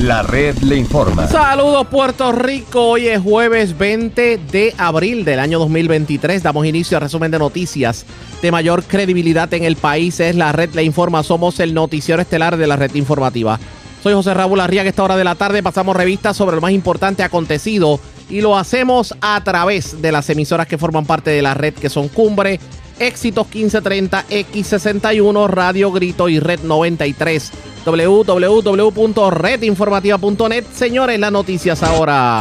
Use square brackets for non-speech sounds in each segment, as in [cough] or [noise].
La red le informa. Saludos Puerto Rico, hoy es jueves 20 de abril del año 2023. Damos inicio al resumen de noticias de mayor credibilidad en el país. Es la red le informa, somos el noticiero estelar de la red informativa. Soy José Raúl Arriaga, esta hora de la tarde pasamos revistas sobre lo más importante acontecido y lo hacemos a través de las emisoras que forman parte de la red que son Cumbre, Éxitos 1530, X61, Radio Grito y Red 93 www.redinformativa.net. Señores, las noticias ahora.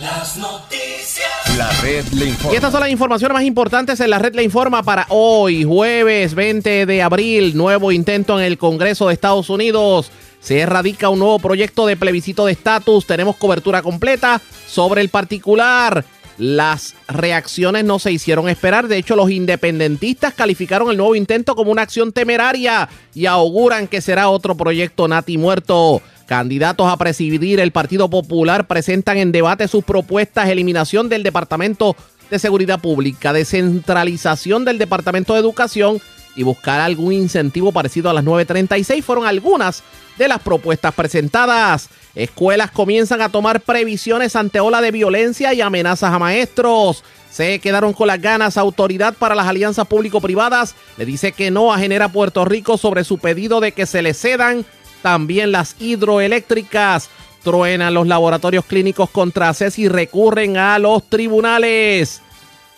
Las noticias. La red le informa. Y estas son las informaciones más importantes en la red le informa para hoy, jueves 20 de abril. Nuevo intento en el Congreso de Estados Unidos. Se erradica un nuevo proyecto de plebiscito de estatus. Tenemos cobertura completa sobre el particular. Las reacciones no se hicieron esperar. De hecho, los independentistas calificaron el nuevo intento como una acción temeraria y auguran que será otro proyecto nati muerto. Candidatos a presidir el Partido Popular presentan en debate sus propuestas eliminación del Departamento de Seguridad Pública, descentralización del Departamento de Educación y buscar algún incentivo parecido a las 936 fueron algunas de las propuestas presentadas. Escuelas comienzan a tomar previsiones ante ola de violencia y amenazas a maestros. Se quedaron con las ganas. Autoridad para las alianzas público-privadas le dice que no a Genera Puerto Rico sobre su pedido de que se le cedan también las hidroeléctricas. Truenan los laboratorios clínicos contra CES y recurren a los tribunales.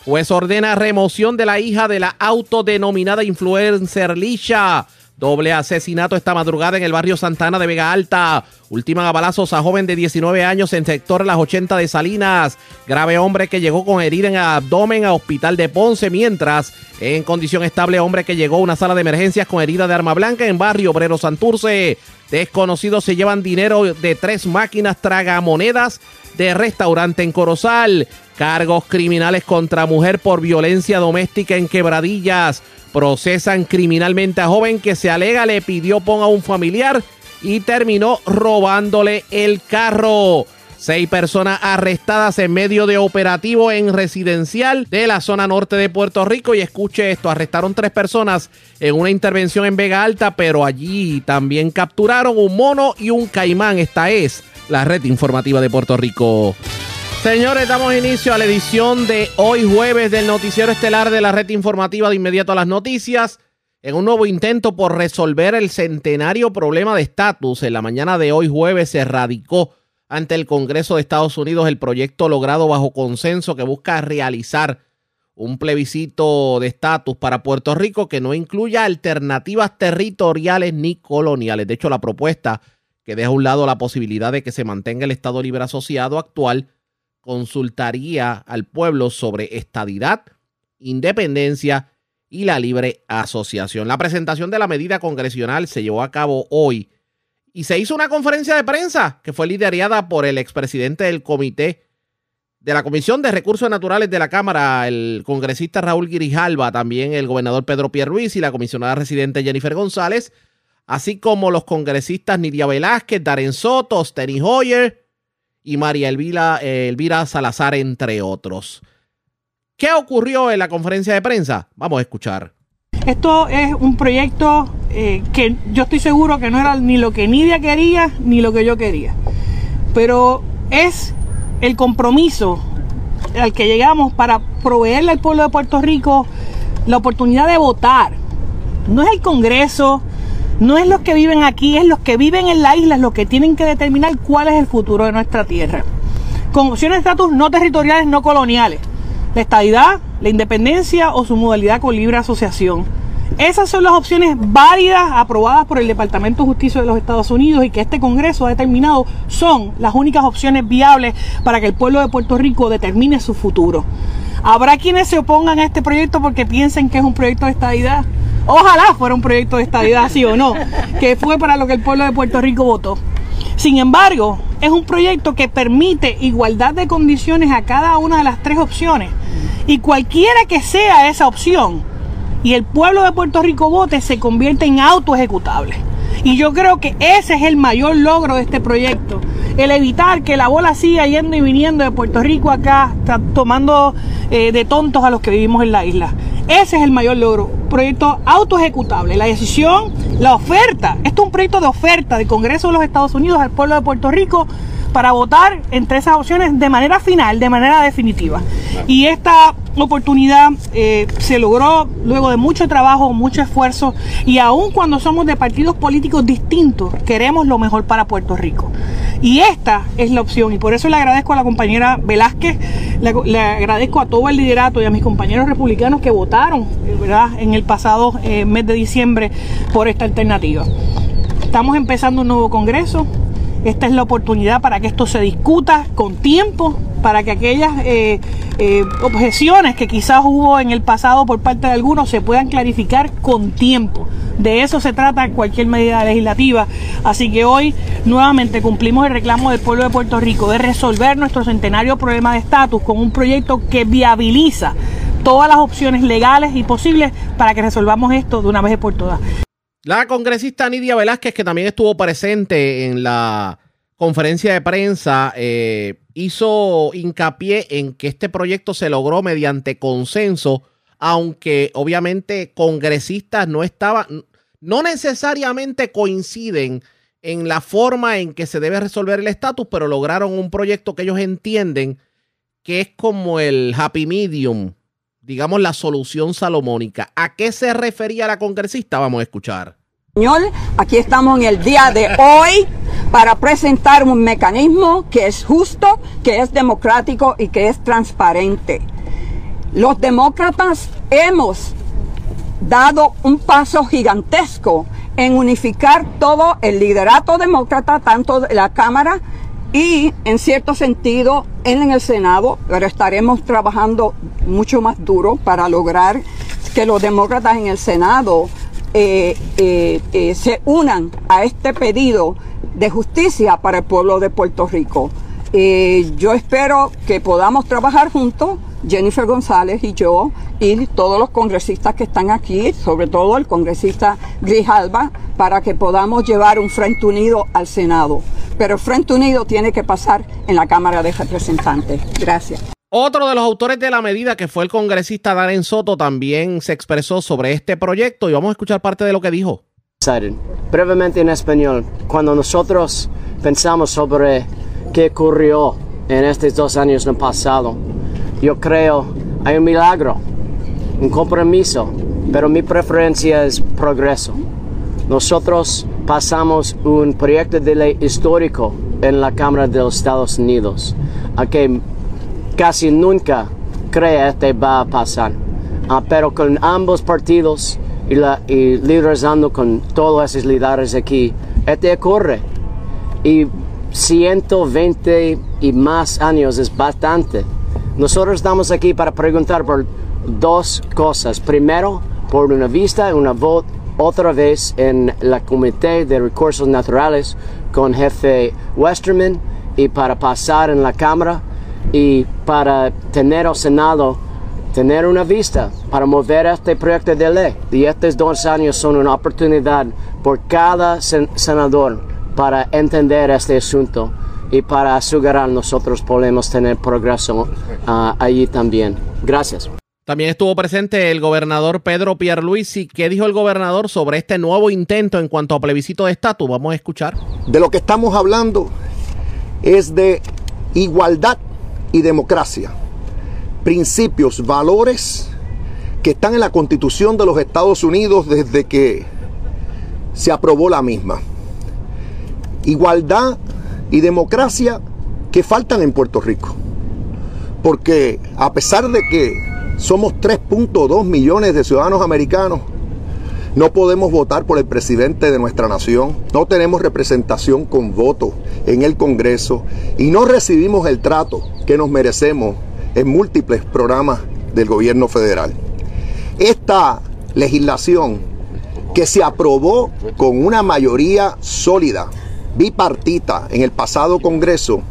Juez ordena remoción de la hija de la autodenominada influencer Lisha. Doble asesinato esta madrugada en el barrio Santana de Vega Alta. Ultiman a balazos a joven de 19 años en sector Las 80 de Salinas. Grave hombre que llegó con herida en abdomen a hospital de Ponce. Mientras, en condición estable, hombre que llegó a una sala de emergencias con herida de arma blanca en barrio Obrero Santurce. Desconocidos se llevan dinero de tres máquinas tragamonedas de restaurante en Corozal. Cargos criminales contra mujer por violencia doméstica en quebradillas. Procesan criminalmente a joven que se alega le pidió pon a un familiar y terminó robándole el carro. Seis personas arrestadas en medio de operativo en residencial de la zona norte de Puerto Rico. Y escuche esto, arrestaron tres personas en una intervención en Vega Alta, pero allí también capturaron un mono y un caimán. Esta es la red informativa de Puerto Rico. Señores, damos inicio a la edición de hoy jueves del noticiero estelar de la red informativa de inmediato a las noticias. En un nuevo intento por resolver el centenario problema de estatus, en la mañana de hoy jueves se radicó ante el Congreso de Estados Unidos el proyecto logrado bajo consenso que busca realizar un plebiscito de estatus para Puerto Rico que no incluya alternativas territoriales ni coloniales. De hecho, la propuesta que deja a un lado la posibilidad de que se mantenga el Estado Libre Asociado actual consultaría al pueblo sobre estadidad, independencia y la libre asociación. La presentación de la medida congresional se llevó a cabo hoy y se hizo una conferencia de prensa que fue liderada por el expresidente del comité de la Comisión de Recursos Naturales de la Cámara, el congresista Raúl Grijalva, también el gobernador Pedro Pierruiz y la comisionada residente Jennifer González, así como los congresistas Nidia Velázquez, Darren Soto, Steny Hoyer, y María Elvira, eh, Elvira Salazar, entre otros. ¿Qué ocurrió en la conferencia de prensa? Vamos a escuchar. Esto es un proyecto eh, que yo estoy seguro que no era ni lo que Nidia quería ni lo que yo quería. Pero es el compromiso al que llegamos para proveerle al pueblo de Puerto Rico la oportunidad de votar. No es el Congreso, no es los que viven aquí, es los que viven en la isla los que tienen que determinar cuál es el futuro de nuestra tierra. Con opciones de estatus no territoriales, no coloniales. La estadidad, la independencia o su modalidad con libre asociación. Esas son las opciones válidas aprobadas por el Departamento de Justicia de los Estados Unidos y que este Congreso ha determinado son las únicas opciones viables para que el pueblo de Puerto Rico determine su futuro. Habrá quienes se opongan a este proyecto porque piensen que es un proyecto de estadidad. Ojalá fuera un proyecto de estabilidad, sí o no, que fue para lo que el pueblo de Puerto Rico votó. Sin embargo, es un proyecto que permite igualdad de condiciones a cada una de las tres opciones. Y cualquiera que sea esa opción y el pueblo de Puerto Rico vote, se convierte en auto ejecutable. Y yo creo que ese es el mayor logro de este proyecto. El evitar que la bola siga yendo y viniendo de Puerto Rico acá, tomando eh, de tontos a los que vivimos en la isla. Ese es el mayor logro. Proyecto autoejecutable. La decisión, la oferta, esto es un proyecto de oferta del Congreso de los Estados Unidos al pueblo de Puerto Rico para votar entre esas opciones de manera final, de manera definitiva. Y esta oportunidad eh, se logró luego de mucho trabajo, mucho esfuerzo y aun cuando somos de partidos políticos distintos, queremos lo mejor para Puerto Rico. Y esta es la opción y por eso le agradezco a la compañera Velázquez, le, agradezco a todo el liderato y a mis compañeros republicanos que votaron ¿verdad? en el pasado eh, mes de diciembre por esta alternativa. Estamos empezando un nuevo Congreso, esta es la oportunidad para que esto se discuta con tiempo, para que aquellas eh, eh, objeciones que quizás hubo en el pasado por parte de algunos se puedan clarificar con tiempo. De eso se trata cualquier medida legislativa. Así que hoy nuevamente cumplimos el reclamo del pueblo de Puerto Rico de resolver nuestro centenario problema de estatus con un proyecto que viabiliza todas las opciones legales y posibles para que resolvamos esto de una vez por todas. La congresista Nidia Velázquez, que también estuvo presente en la conferencia de prensa, eh, hizo hincapié en que este proyecto se logró mediante consenso, aunque obviamente congresistas no estaban, no necesariamente coinciden en la forma en que se debe resolver el estatus, pero lograron un proyecto que ellos entienden que es como el happy medium digamos, la solución salomónica. ¿A qué se refería la congresista? Vamos a escuchar. Señor, aquí estamos en el día de hoy para presentar un mecanismo que es justo, que es democrático y que es transparente. Los demócratas hemos dado un paso gigantesco en unificar todo el liderato demócrata, tanto de la Cámara y en cierto sentido en el Senado, pero estaremos trabajando mucho más duro para lograr que los demócratas en el Senado eh, eh, eh, se unan a este pedido de justicia para el pueblo de Puerto Rico. Yo espero que podamos trabajar juntos, Jennifer González y yo, y todos los congresistas que están aquí, sobre todo el congresista Grijalba, para que podamos llevar un Frente Unido al Senado pero el Frente Unido tiene que pasar en la Cámara de Representantes. Gracias. Otro de los autores de la medida, que fue el congresista Darren Soto, también se expresó sobre este proyecto y vamos a escuchar parte de lo que dijo. Brevemente en español, cuando nosotros pensamos sobre qué ocurrió en estos dos años no pasado, yo creo hay un milagro, un compromiso, pero mi preferencia es progreso. Nosotros pasamos un proyecto de ley histórico en la Cámara de los Estados Unidos, a que casi nunca cree que va a pasar. Ah, pero con ambos partidos y, la, con todos esos líderes aquí, este ocurre. Y 120 y más años es bastante. Nosotros estamos aquí para preguntar por dos cosas. Primero, por una vista, una voz otra vez en la Comité de Recursos Naturales con jefe Westerman y para pasar en la Cámara y para tener al Senado tener una vista para mover este proyecto de ley. Y estos dos años son una oportunidad por cada senador para entender este asunto y para asegurar nosotros podemos tener progreso uh, allí también. Gracias. También estuvo presente el gobernador Pedro Pierluisi. ¿Qué dijo el gobernador sobre este nuevo intento en cuanto a plebiscito de estatus? Vamos a escuchar. De lo que estamos hablando es de igualdad y democracia. Principios, valores que están en la constitución de los Estados Unidos desde que se aprobó la misma. Igualdad y democracia que faltan en Puerto Rico. Porque a pesar de que somos 3.2 millones de ciudadanos americanos. No podemos votar por el presidente de nuestra nación. No tenemos representación con voto en el Congreso y no recibimos el trato que nos merecemos en múltiples programas del gobierno federal. Esta legislación que se aprobó con una mayoría sólida, bipartita en el pasado Congreso,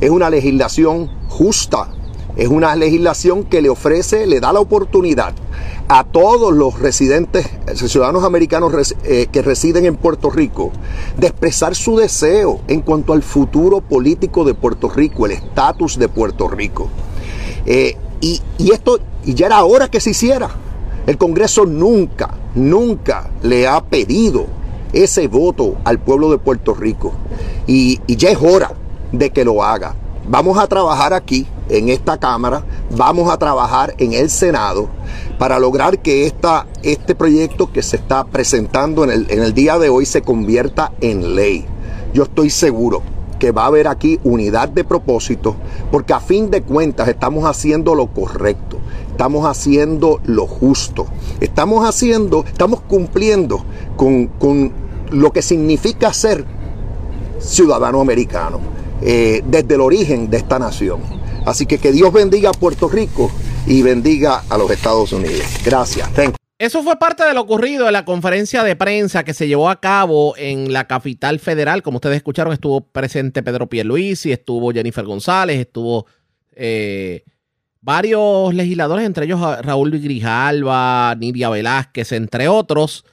es una legislación justa, es una legislación que le ofrece, le da la oportunidad a todos los residentes, ciudadanos americanos eh, que residen en Puerto Rico, de expresar su deseo en cuanto al futuro político de Puerto Rico, el estatus de Puerto Rico. Eh, y, esto, y ya era hora que se hiciera. El Congreso nunca, nunca le ha pedido ese voto al pueblo de Puerto Rico. Y, ya es hora de que lo haga. Vamos a trabajar aquí, en esta Cámara, vamos a trabajar en el Senado para lograr que esta, este proyecto que se está presentando en el, en el día de hoy se convierta en ley. Yo estoy seguro que va a haber aquí unidad de propósito, porque a fin de cuentas estamos haciendo lo correcto, estamos haciendo lo justo, estamos haciendo, estamos cumpliendo con, con lo que significa ser ciudadano americano eh, desde el origen de esta nación. Así que que Dios bendiga a Puerto Rico y bendiga a los Estados Unidos. Gracias. Eso fue parte de lo ocurrido en la conferencia de prensa que se llevó a cabo en la capital federal. Como ustedes escucharon, estuvo presente Pedro Pierluisi, estuvo Jennifer González, estuvo eh, varios legisladores, entre ellos Raúl Grijalva, Nidia Velázquez, entre otros.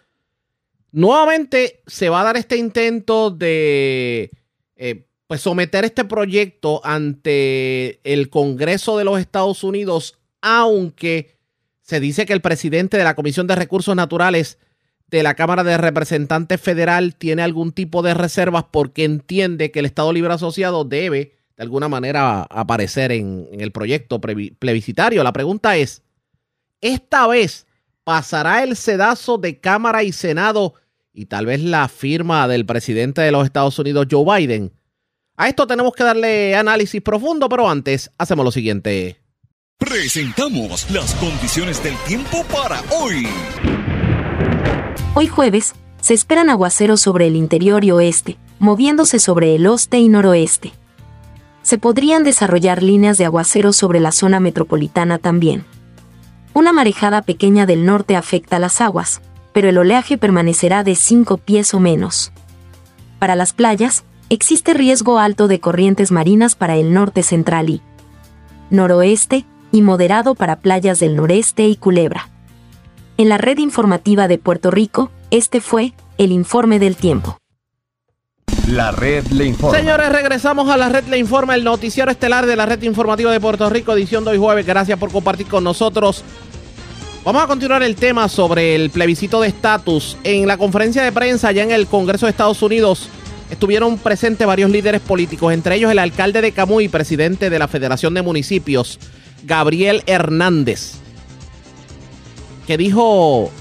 Nuevamente se va a dar este intento de eh, pues someter este proyecto ante el Congreso de los Estados Unidos, aunque se dice que el presidente de la Comisión de Recursos Naturales de la Cámara de Representantes Federal tiene algún tipo de reservas porque entiende que el Estado Libre Asociado debe de alguna manera aparecer en, en el proyecto plebiscitario. La pregunta es, ¿esta vez pasará el sedazo de Cámara y Senado y tal vez la firma del presidente de los Estados Unidos, Joe Biden? A esto tenemos que darle análisis profundo, pero antes hacemos lo siguiente. Presentamos las condiciones del tiempo para hoy. Hoy jueves, se esperan aguaceros sobre el interior y oeste, moviéndose sobre el oeste y noroeste. Se podrían desarrollar líneas de aguaceros sobre la zona metropolitana también. Una marejada pequeña del norte afecta las aguas, pero el oleaje permanecerá de 5 pies o menos. Para las playas, existe riesgo alto de corrientes marinas para el norte central y noroeste, y moderado para playas del noreste y Culebra. En la red informativa de Puerto Rico, este fue el informe del tiempo. La red le informa. Señores, regresamos a la red le informa, el noticiero estelar de la red informativa de Puerto Rico, edición de hoy jueves. Gracias por compartir con nosotros. Vamos a continuar el tema sobre el plebiscito de estatus. En la conferencia de prensa allá en el Congreso de Estados Unidos, estuvieron presentes varios líderes políticos, entre ellos el alcalde de Camuy, presidente de la Federación de Municipios, Gabriel Hernández. que dijo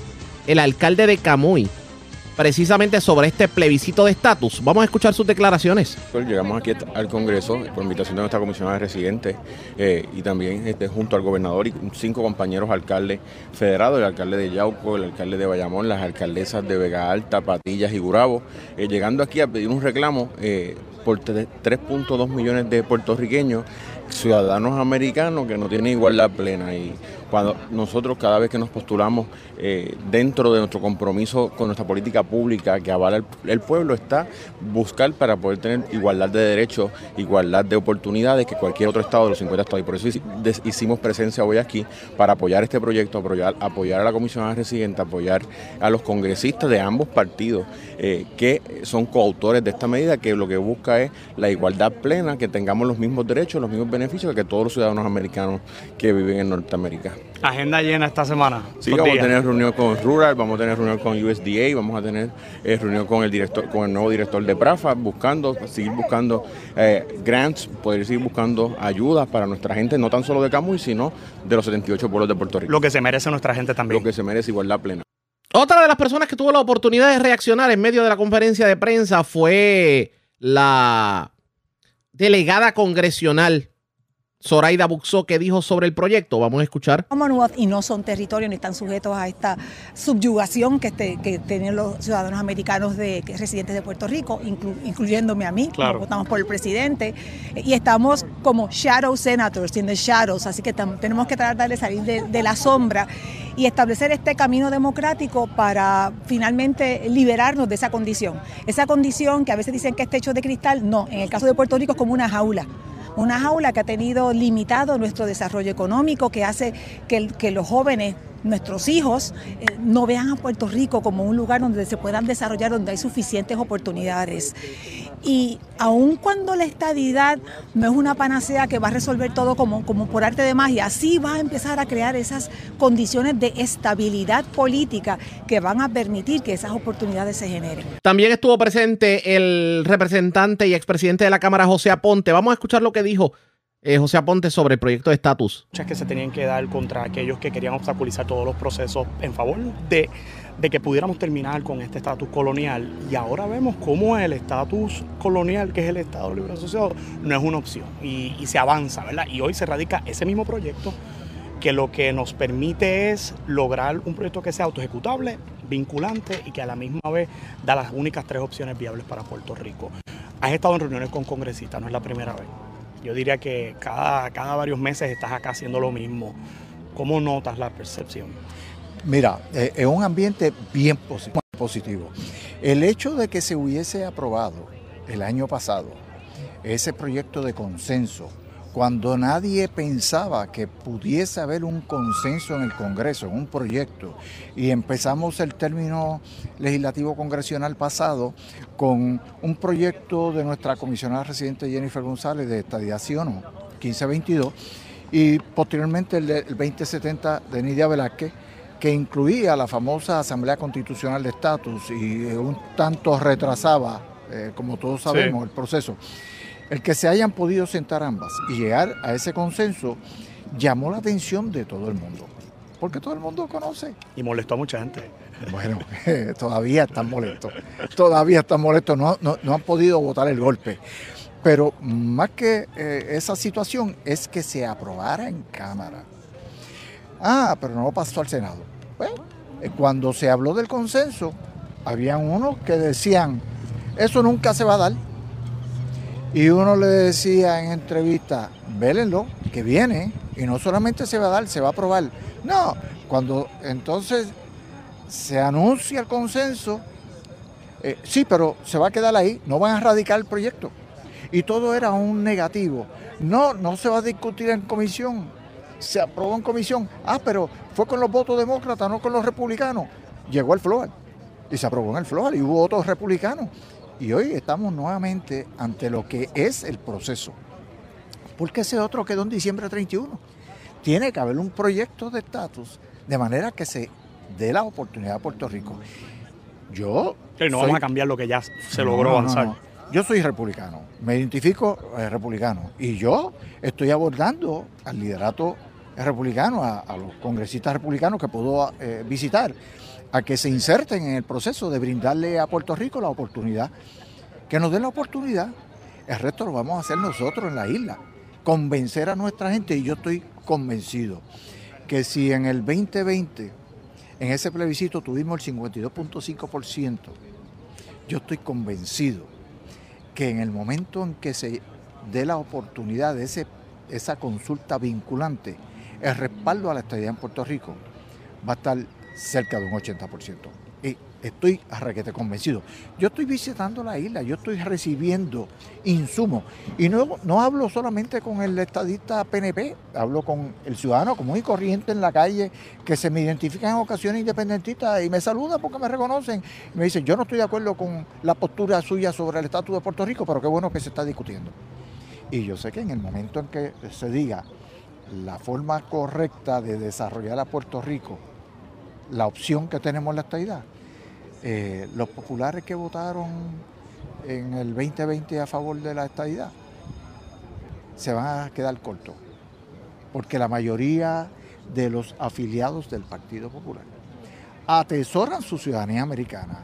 el alcalde de Camuy? Precisamente sobre este plebiscito de estatus. Vamos a escuchar sus declaraciones. Llegamos aquí al Congreso por invitación de nuestra comisionada residente eh, y también este, junto al gobernador y cinco compañeros alcaldes federados, el alcalde de Yauco, el alcalde de Bayamón, las alcaldesas de Vega Alta, Patillas y Gurabo, eh, llegando aquí a pedir un reclamo eh, por 3.2 millones de puertorriqueños ciudadanos americanos que no tienen igualdad plena y cuando nosotros cada vez que nos postulamos eh, dentro de nuestro compromiso con nuestra política pública que avala el, pueblo está buscar para poder tener igualdad de derechos, igualdad de oportunidades que cualquier otro estado de los 50 estados. Y por eso hicimos presencia hoy aquí para apoyar este proyecto, apoyar, a la comisionada residente, apoyar a los congresistas de ambos partidos eh, que son coautores de esta medida que lo que busca es la igualdad plena, que tengamos los mismos derechos, los mismos beneficios que todos los ciudadanos americanos que viven en Norteamérica. Agenda llena esta semana. Sí, vamos a tener reunión con Rural, vamos a tener reunión con USDA, vamos a tener eh, reunión con el director, con el nuevo director de Prafa, buscando, seguir buscando eh, grants, poder seguir buscando ayudas para nuestra gente, no tan solo de Camuy, sino de los 78 pueblos de Puerto Rico. Lo que se merece nuestra gente también. Lo que se merece igualdad plena. Otra de las personas que tuvo la oportunidad de reaccionar en medio de la conferencia de prensa fue la delegada congresional Zoraida Buxó, que dijo sobre el proyecto. Vamos a escuchar. Commonwealth y no son territorios ni están sujetos a esta subyugación que, este, que tienen los ciudadanos americanos de, residentes de Puerto Rico, incluyéndome a mí, claro. votamos por el presidente, y estamos como shadow senators, in the shadows, así que tenemos que tratar de salir de, de la sombra y establecer este camino democrático para finalmente liberarnos de esa condición. Esa condición que a veces dicen que es techo de cristal, no, en el caso de Puerto Rico es como una jaula una jaula que ha tenido limitado nuestro desarrollo económico, que hace que, los jóvenes nuestros hijos eh, no vean a Puerto Rico como un lugar donde se puedan desarrollar, donde hay suficientes oportunidades. Y aun cuando la estadidad no es una panacea que va a resolver todo como, como por arte de magia, sí va a empezar a crear esas condiciones de estabilidad política que van a permitir que esas oportunidades se generen. También estuvo presente el representante y expresidente de la Cámara, José Aponte. Vamos a escuchar lo que dijo eh, José Aponte sobre el proyecto de estatus. Muchas que se tenían que dar contra aquellos que querían obstaculizar todos los procesos en favor de de que pudiéramos terminar con este estatus colonial y ahora vemos cómo el estatus colonial, que es el Estado Libre Asociado, no es una opción y, se avanza, ¿verdad? Y hoy se radica ese mismo proyecto que lo que nos permite es lograr un proyecto que sea autoejecutable, vinculante y que a la misma vez da las únicas tres opciones viables para Puerto Rico. Has estado en reuniones con congresistas, no es la primera vez. Yo diría que cada, cada varios meses estás acá haciendo lo mismo. ¿Cómo notas la percepción? Mira, eh, es un ambiente bien positivo. El hecho de que se hubiese aprobado el año pasado ese proyecto de consenso, cuando nadie pensaba que pudiese haber un consenso en el Congreso, en un proyecto, y empezamos el término legislativo congresional pasado con un proyecto de nuestra comisionada residente Jennifer González de Estadiación 1522 y posteriormente el, el 2070 de Nidia Velázquez, que incluía la famosa Asamblea Constitucional de Estatus y eh, un tanto retrasaba, eh, como todos sabemos, el proceso. El que se hayan podido sentar ambas y llegar a ese consenso llamó la atención de todo el mundo, porque todo el mundo conoce. Y molestó a mucha gente. Bueno, [laughs] todavía están molestos, todavía están molestos, no, no, han podido votar el golpe. Pero más que eh, esa situación es que se aprobara en Cámara. Ah, pero no pasó al Senado. Eh, cuando se habló del consenso, habían unos que decían, eso nunca se va a dar. Y uno le decía en entrevista, vélenlo, que viene, y no solamente se va a dar, se va a aprobar. No, cuando entonces se anuncia el consenso, eh, sí, pero se va a quedar ahí, no van a radicar el proyecto. Y todo era un negativo. No, no se va a discutir en comisión, se aprobó en comisión. Ah, pero fue con los votos demócratas, no con los republicanos. Llegó el FLOAR y se aprobó en el FLOAR y hubo otros republicanos. Y hoy estamos nuevamente ante lo que es el proceso. Porque ese otro quedó en diciembre 31. Tiene que haber un proyecto de estatus de manera que se dé la oportunidad a Puerto Rico. Yo. no vamos a cambiar lo que ya se logró avanzar. Yo soy republicano, me identifico eh, republicano y yo estoy abordando al liderato republicano, a, los congresistas republicanos que puedo eh, visitar, a que se inserten en el proceso de brindarle a Puerto Rico la oportunidad, que nos den la oportunidad. El resto lo vamos a hacer nosotros en la isla, convencer a nuestra gente y yo estoy convencido que si en el 2020, en ese plebiscito tuvimos el 52.5%, yo estoy convencido que en el momento en que se dé la oportunidad de ese, esa consulta vinculante, el respaldo a la estadía en Puerto Rico va a estar cerca de un 80%. Y estoy arrequete convencido. Yo estoy visitando la isla, yo estoy recibiendo insumos. Y no, no hablo solamente con el estadista PNP, hablo con el ciudadano común y corriente en la calle que se me identifica en ocasiones independentistas y me saluda porque me reconocen. me dicen, yo no estoy de acuerdo con la postura suya sobre el estatus de Puerto Rico, pero qué bueno que se está discutiendo. Y yo sé que en el momento en que se diga la forma correcta de desarrollar a Puerto Rico, la opción que tenemos en la estadidad, eh, los populares que votaron en el 2020 a favor de la estadidad se van a quedar cortos, porque la mayoría de los afiliados del Partido Popular atesoran su ciudadanía americana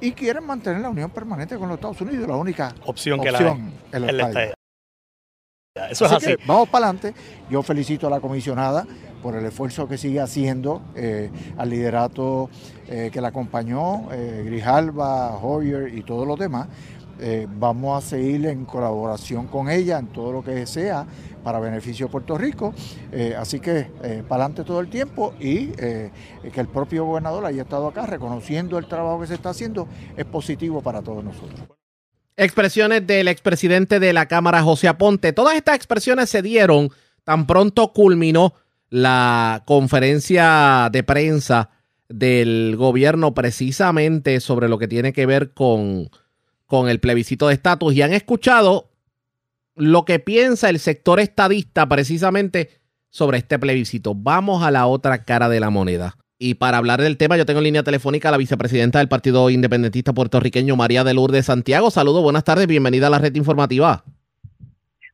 y quieren mantener la unión permanente con los Estados Unidos, la única opción, que la es la estadidad. Eso es así. vamos para adelante. Yo felicito a la comisionada por el esfuerzo que sigue haciendo, eh, al liderato eh, que la acompañó, eh, Grijalba, Hoyer y todos los demás. vamos a seguir en colaboración con ella en todo lo que sea para beneficio de Puerto Rico. así que para adelante todo el tiempo y que el propio gobernador haya estado acá reconociendo el trabajo que se está haciendo es positivo para todos nosotros. Expresiones del expresidente de la Cámara, José Aponte. Todas estas expresiones se dieron tan pronto culminó la conferencia de prensa del gobierno precisamente sobre lo que tiene que ver con con el plebiscito de estatus y han escuchado lo que piensa el sector estadista precisamente sobre este plebiscito. Vamos a la otra cara de la moneda. Y para hablar del tema, yo tengo en línea telefónica a la vicepresidenta del Partido Independentista Puertorriqueño, María de Lourdes Santiago. Saludos, buenas tardes, bienvenida a la red informativa.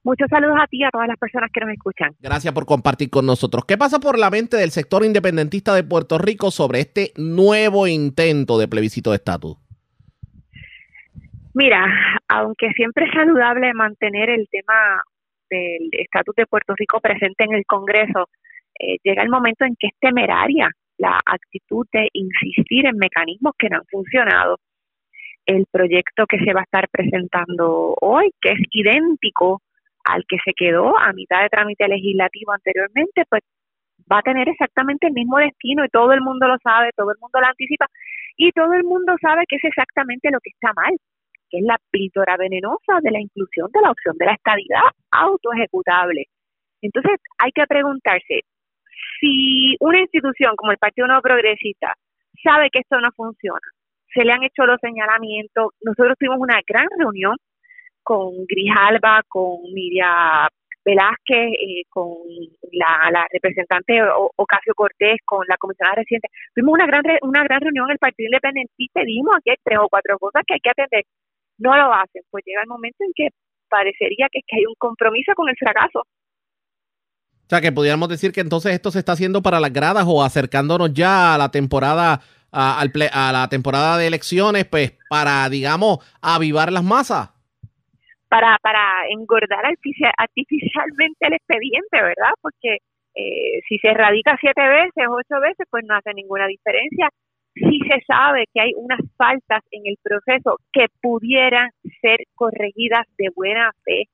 Muchos saludos a ti y a todas las personas que nos escuchan. Gracias por compartir con nosotros. ¿Qué pasa por la mente del sector independentista de Puerto Rico sobre este nuevo intento de plebiscito de estatus? Mira, aunque siempre es saludable mantener el tema del estatus de Puerto Rico presente en el Congreso, eh, llega el momento en que es temeraria la actitud de insistir en mecanismos que no han funcionado. El proyecto que se va a estar presentando hoy, que es idéntico al que se quedó a mitad de trámite legislativo anteriormente, pues va a tener exactamente el mismo destino y todo el mundo lo sabe, todo el mundo lo anticipa y todo el mundo sabe que es exactamente lo que está mal, que es la píldora venenosa de la inclusión de la opción de la estadidad autoejecutable. Entonces hay que preguntarse, si una institución como el Partido Nuevo Progresista sabe que esto no funciona, se le han hecho los señalamientos, nosotros tuvimos una gran reunión con Grijalba, con Miria Velázquez, eh, con la, representante Ocasio Cortés, con la comisionada reciente. Tuvimos una gran una gran reunión en el Partido Independiente y pedimos aquí hay tres o cuatro cosas que hay que atender. No lo hacen, pues llega el momento en que parecería que, que hay un compromiso con el fracaso. O sea, que pudiéramos decir que entonces esto se está haciendo para las gradas o acercándonos ya a la temporada a, a la temporada de elecciones, pues para, digamos, avivar las masas. Para, para engordar artificialmente el expediente, ¿verdad? Porque eh, si se radica siete veces, ocho veces, pues no hace ninguna diferencia. Si se sabe que hay unas faltas en el proceso que pudieran ser corregidas de buena fe,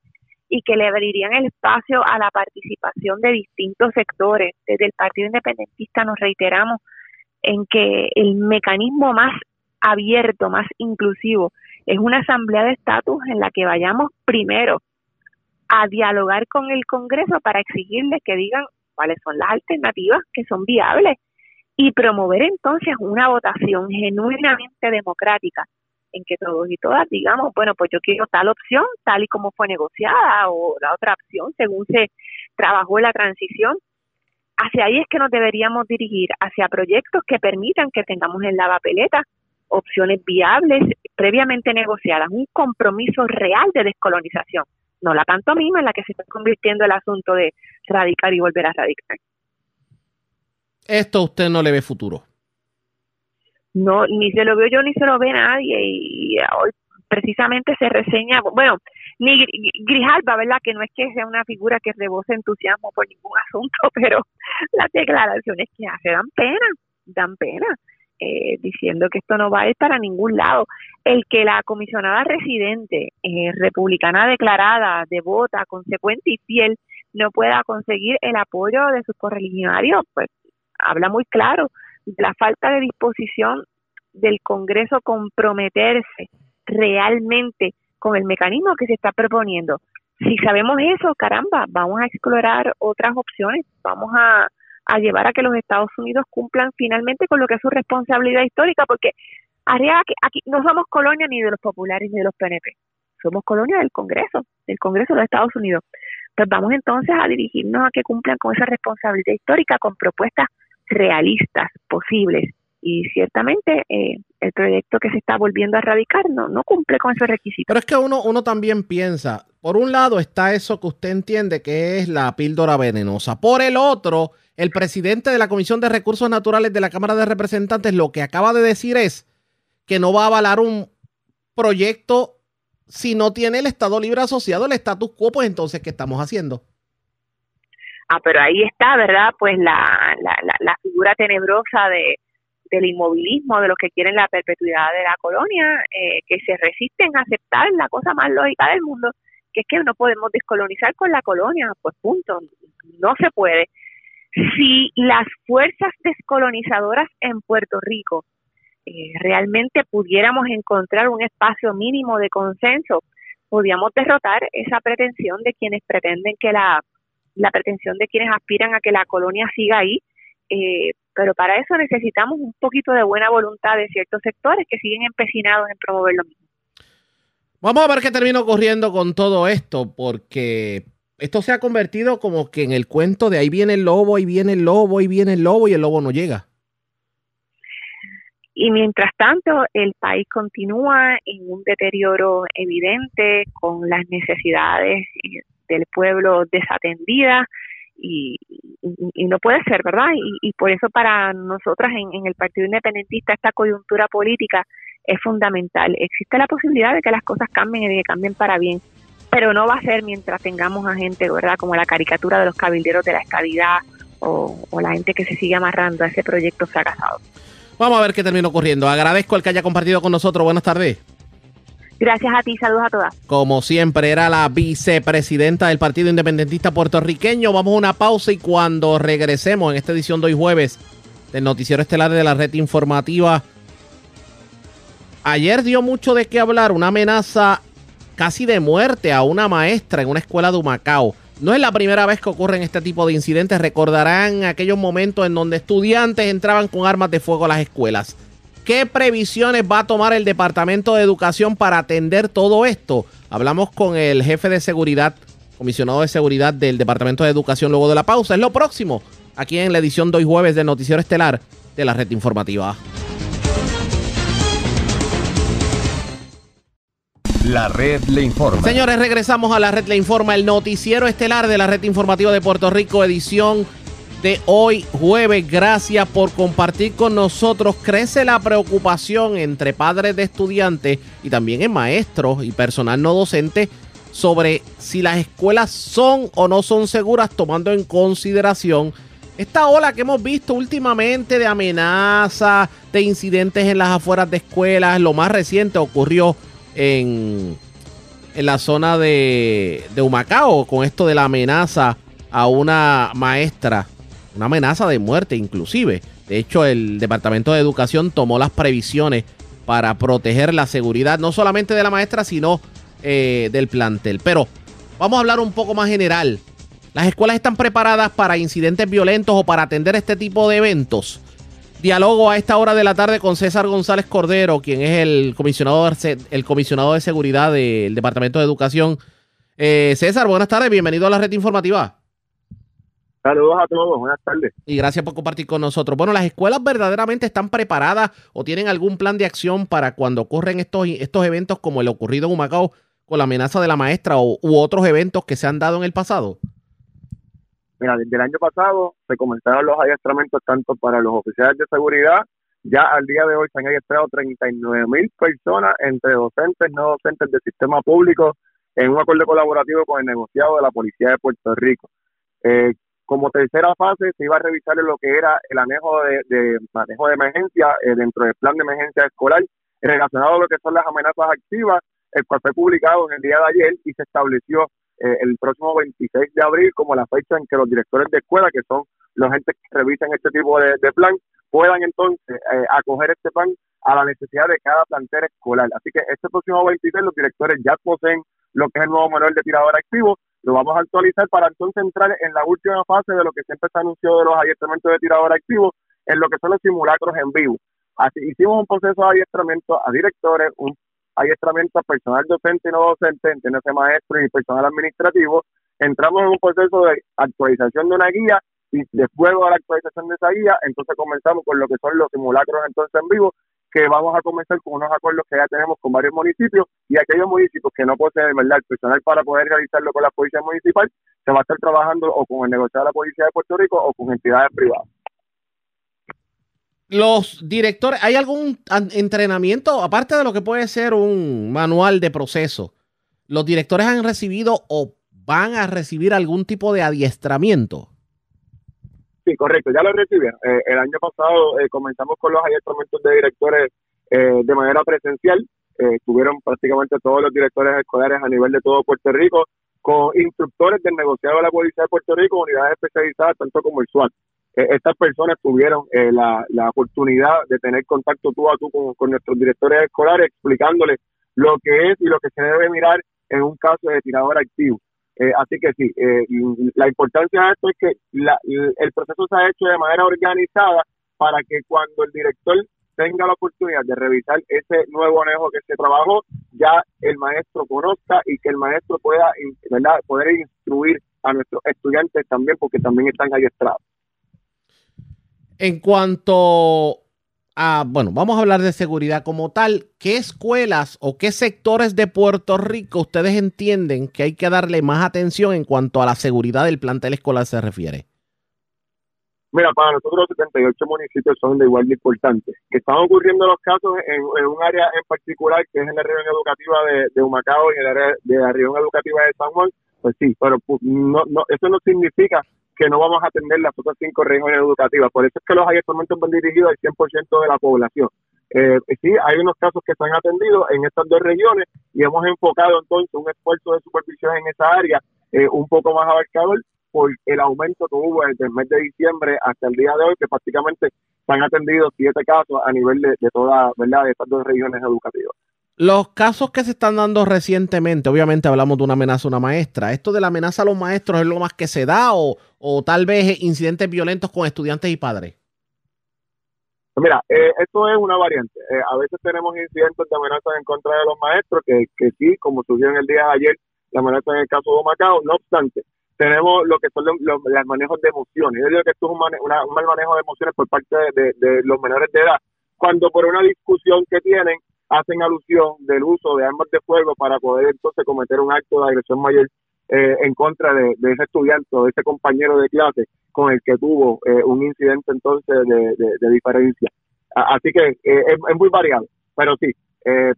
y que le abrirían el espacio a la participación de distintos sectores. Desde el Partido Independentista nos reiteramos en que el mecanismo más abierto, más inclusivo, es una asamblea de estatus en la que vayamos primero a dialogar con el Congreso para exigirles que digan cuáles son las alternativas que son viables y promover entonces una votación genuinamente democrática en que todos y todas digamos, bueno, pues yo quiero tal opción, tal y como fue negociada, o la otra opción, según se trabajó en la transición. Hacia ahí es que nos deberíamos dirigir, hacia proyectos que permitan que tengamos en la papeleta opciones viables, previamente negociadas, un compromiso real de descolonización, no la pantomima en la que se está convirtiendo el asunto de radicar y volver a radicar. Esto usted no le ve futuro no ni se lo veo yo ni se lo ve nadie y hoy precisamente se reseña, bueno, ni Grijalba, ¿verdad? Que no es que sea una figura que rebose entusiasmo por ningún [laughs] asunto, pero las declaraciones que hace dan pena, dan pena, eh, diciendo que esto no va a ir para ningún lado. El que la comisionada residente, eh, republicana declarada, devota, consecuente y fiel, no pueda conseguir el apoyo de sus correligionarios, pues habla muy claro la falta de disposición del Congreso comprometerse realmente con el mecanismo que se está proponiendo. Si sabemos eso, caramba, vamos a explorar otras opciones, vamos a, llevar a que los Estados Unidos cumplan finalmente con lo que es su responsabilidad histórica, porque aquí, aquí no somos colonia ni de los populares ni de los PNP, somos colonia del Congreso, del Congreso de los Estados Unidos. Pues vamos entonces a dirigirnos a que cumplan con esa responsabilidad histórica, con propuestas realistas, posibles. Y ciertamente eh, el proyecto que se está volviendo a radicar no, no cumple con esos requisitos. Pero es que uno, uno también piensa, por un lado está eso que usted entiende que es la píldora venenosa. Por el otro, el presidente de la Comisión de Recursos Naturales de la Cámara de Representantes lo que acaba de decir es que no va a avalar un proyecto si no tiene el Estado Libre Asociado, el status quo, pues entonces, ¿qué estamos haciendo? Ah, pero ahí está, ¿verdad? Pues la, la, la, figura tenebrosa de, del inmovilismo, de los que quieren la perpetuidad de la colonia, eh, que se resisten a aceptar la cosa más lógica del mundo, que es que no podemos descolonizar con la colonia, pues punto, no se puede. Si las fuerzas descolonizadoras en Puerto Rico eh, realmente pudiéramos encontrar un espacio mínimo de consenso, podríamos derrotar esa pretensión de quienes pretenden que la la pretensión de quienes aspiran a que la colonia siga ahí, eh, pero para eso necesitamos un poquito de buena voluntad de ciertos sectores que siguen empecinados en promover lo mismo. Vamos a ver qué termina ocurriendo con todo esto, porque esto se ha convertido como que en el cuento de ahí viene el lobo, ahí viene el lobo, ahí viene el lobo y el lobo no llega. Y mientras tanto, el país continúa en un deterioro evidente con las necesidades eh, del pueblo desatendidas y, no puede ser, ¿verdad? Y, por eso para nosotras en, en el Partido Independentista esta coyuntura política es fundamental. Existe la posibilidad de que las cosas cambien y de que cambien para bien, pero no va a ser mientras tengamos a gente, ¿verdad? Como la caricatura de los cabilderos de la estabilidad o, o la gente que se sigue amarrando a ese proyecto fracasado. Vamos a ver qué termina ocurriendo. Agradezco al que haya compartido con nosotros. Buenas tardes. Gracias a ti, saludos a todas. Como siempre, era la vicepresidenta del Partido Independentista Puertorriqueño. Vamos a una pausa y cuando regresemos en esta edición de hoy jueves del Noticiero Estelar de la Red Informativa, ayer dio mucho de qué hablar, una amenaza casi de muerte a una maestra en una escuela de Humacao. No es la primera vez que ocurren este tipo de incidentes. Recordarán aquellos momentos en donde estudiantes entraban con armas de fuego a las escuelas. ¿Qué previsiones va a tomar el Departamento de Educación para atender todo esto? Hablamos con el jefe de seguridad, comisionado de seguridad del Departamento de Educación luego de la pausa. Es lo próximo, aquí en la edición de hoy jueves del Noticiero Estelar de la Red Informativa. La red le informa. Señores, regresamos a la red le informa, el noticiero estelar de la red informativa de Puerto Rico, edición de hoy jueves. Gracias por compartir con nosotros. Crece la preocupación entre padres de estudiantes y también en maestros y personal no docente sobre si las escuelas son o no son seguras tomando en consideración esta ola que hemos visto últimamente de amenazas, de incidentes en las afueras de escuelas. Lo más reciente ocurrió en, en la zona de, de Humacao con esto de la amenaza a una maestra una amenaza de muerte inclusive. De hecho, el Departamento de Educación tomó las previsiones para proteger la seguridad no solamente de la maestra, sino eh, del plantel. Pero vamos a hablar un poco más general. ¿Las escuelas están preparadas para incidentes violentos o para atender este tipo de eventos? Diálogo a esta hora de la tarde con César González Cordero, quien es el comisionado, el comisionado de seguridad del Departamento de Educación. Eh, César, buenas tardes, bienvenido a la red informativa. Saludos a todos, buenas tardes. Y gracias por compartir con nosotros. Bueno, ¿las escuelas verdaderamente están preparadas o tienen algún plan de acción para cuando ocurren estos, estos eventos como el ocurrido en Humacao con la amenaza de la maestra o, u otros eventos que se han dado en el pasado? Mira, desde el año pasado se comenzaron los adiestramientos tanto para los oficiales de seguridad, ya al día de hoy se han adiestrado 39 mil personas entre docentes, no docentes del sistema público en un acuerdo colaborativo con el negociado de la Policía de Puerto Rico. Eh, como tercera fase se iba a revisar lo que era el anejo de, manejo de emergencia eh, dentro del plan de emergencia escolar relacionado a lo que son las amenazas activas, el cual fue publicado en el día de ayer y se estableció eh, el próximo 26 de abril como la fecha en que los directores de escuela, que son los gente que revisan este tipo de, plan, puedan entonces eh, acoger este plan a la necesidad de cada plantel escolar. Así que este próximo 26 los directores ya poseen lo que es el nuevo manual de tirador activo lo vamos a actualizar para entonces entrar en la última fase de lo que siempre se anunció de los adiestramientos de tirador activo, en lo que son los simulacros en vivo. Así hicimos un proceso de adiestramiento a directores, un adiestramiento a personal docente y no docente, entiéndase maestro y personal administrativo. Entramos en un proceso de actualización de una guía y después de la actualización de esa guía, entonces comenzamos con lo que son los simulacros entonces en vivo, que vamos a comenzar con unos acuerdos que ya tenemos con varios municipios y aquellos municipios que no poseen ¿verdad? el personal para poder realizarlo con la policía municipal, se va a estar trabajando o con el negociado de la policía de Puerto Rico o con entidades privadas. Los directores, ¿hay algún entrenamiento, aparte de lo que puede ser un manual de proceso? ¿Los directores han recibido o van a recibir algún tipo de adiestramiento? Sí, correcto, ya lo recibieron. Eh, el año pasado eh, comenzamos con los adiestramientos de directores eh, de manera presencial. estuvieron prácticamente todos los directores escolares a nivel de todo Puerto Rico con instructores del negociado de la Policía de Puerto Rico, unidades especializadas, tanto como el SWAT. estas personas tuvieron la, oportunidad de tener contacto tú a tú con nuestros directores escolares explicándoles lo que es y lo que se debe mirar en un caso de tirador activo. Eh, así que sí, eh, la importancia de esto es que el proceso se ha hecho de manera organizada para que cuando el director tenga la oportunidad de revisar ese nuevo anejo que se trabajó, ya el maestro conozca y que el maestro pueda ¿verdad? poder instruir a nuestros estudiantes también, porque también están adiestrados. En cuanto a, bueno, vamos a hablar de seguridad como tal, ¿qué escuelas o qué sectores de Puerto Rico ustedes entienden que hay que darle más atención en cuanto a la seguridad del plantel escolar se refiere? Mira, para nosotros los 78 municipios son de igual de importantes. Que están ocurriendo los casos en, un área en particular, que es en la región educativa de, de Humacao y en área de la región educativa de San Juan, pues sí, pero no, no, eso no significa que no vamos a atender las otras cinco regiones educativas. Por eso es que los ayuntamientos van dirigidos al 100% de la población. Eh, sí, hay unos casos que se han atendido en estas dos regiones y hemos enfocado entonces un esfuerzo de supervisión en esa área eh, un poco más abarcador por el aumento que hubo desde el mes de diciembre hasta el día de hoy, que prácticamente se han atendido siete casos a nivel de, de toda, ¿verdad?, de estas dos regiones educativas. Los casos que se están dando recientemente, obviamente hablamos de una amenaza a una maestra. ¿Esto de la amenaza a los maestros es lo más que se da o, o tal vez incidentes violentos con estudiantes y padres? Mira, eh, esto es una variante. Eh, a veces tenemos incidentes de amenazas en contra de los maestros, que, que sí, como sucedió en el día de ayer, la amenaza en el caso de Macao. No obstante, tenemos lo que son los, manejos de emociones. Yo digo que esto es un, mal manejo de emociones por parte de, los menores de edad, cuando por una discusión que tienen hacen alusión del uso de armas de fuego para poder entonces cometer un acto de agresión mayor eh, en contra de, ese estudiante o de ese compañero de clase con el que tuvo eh, un incidente entonces de, diferencia. Así que eh, es, muy variado, pero sí,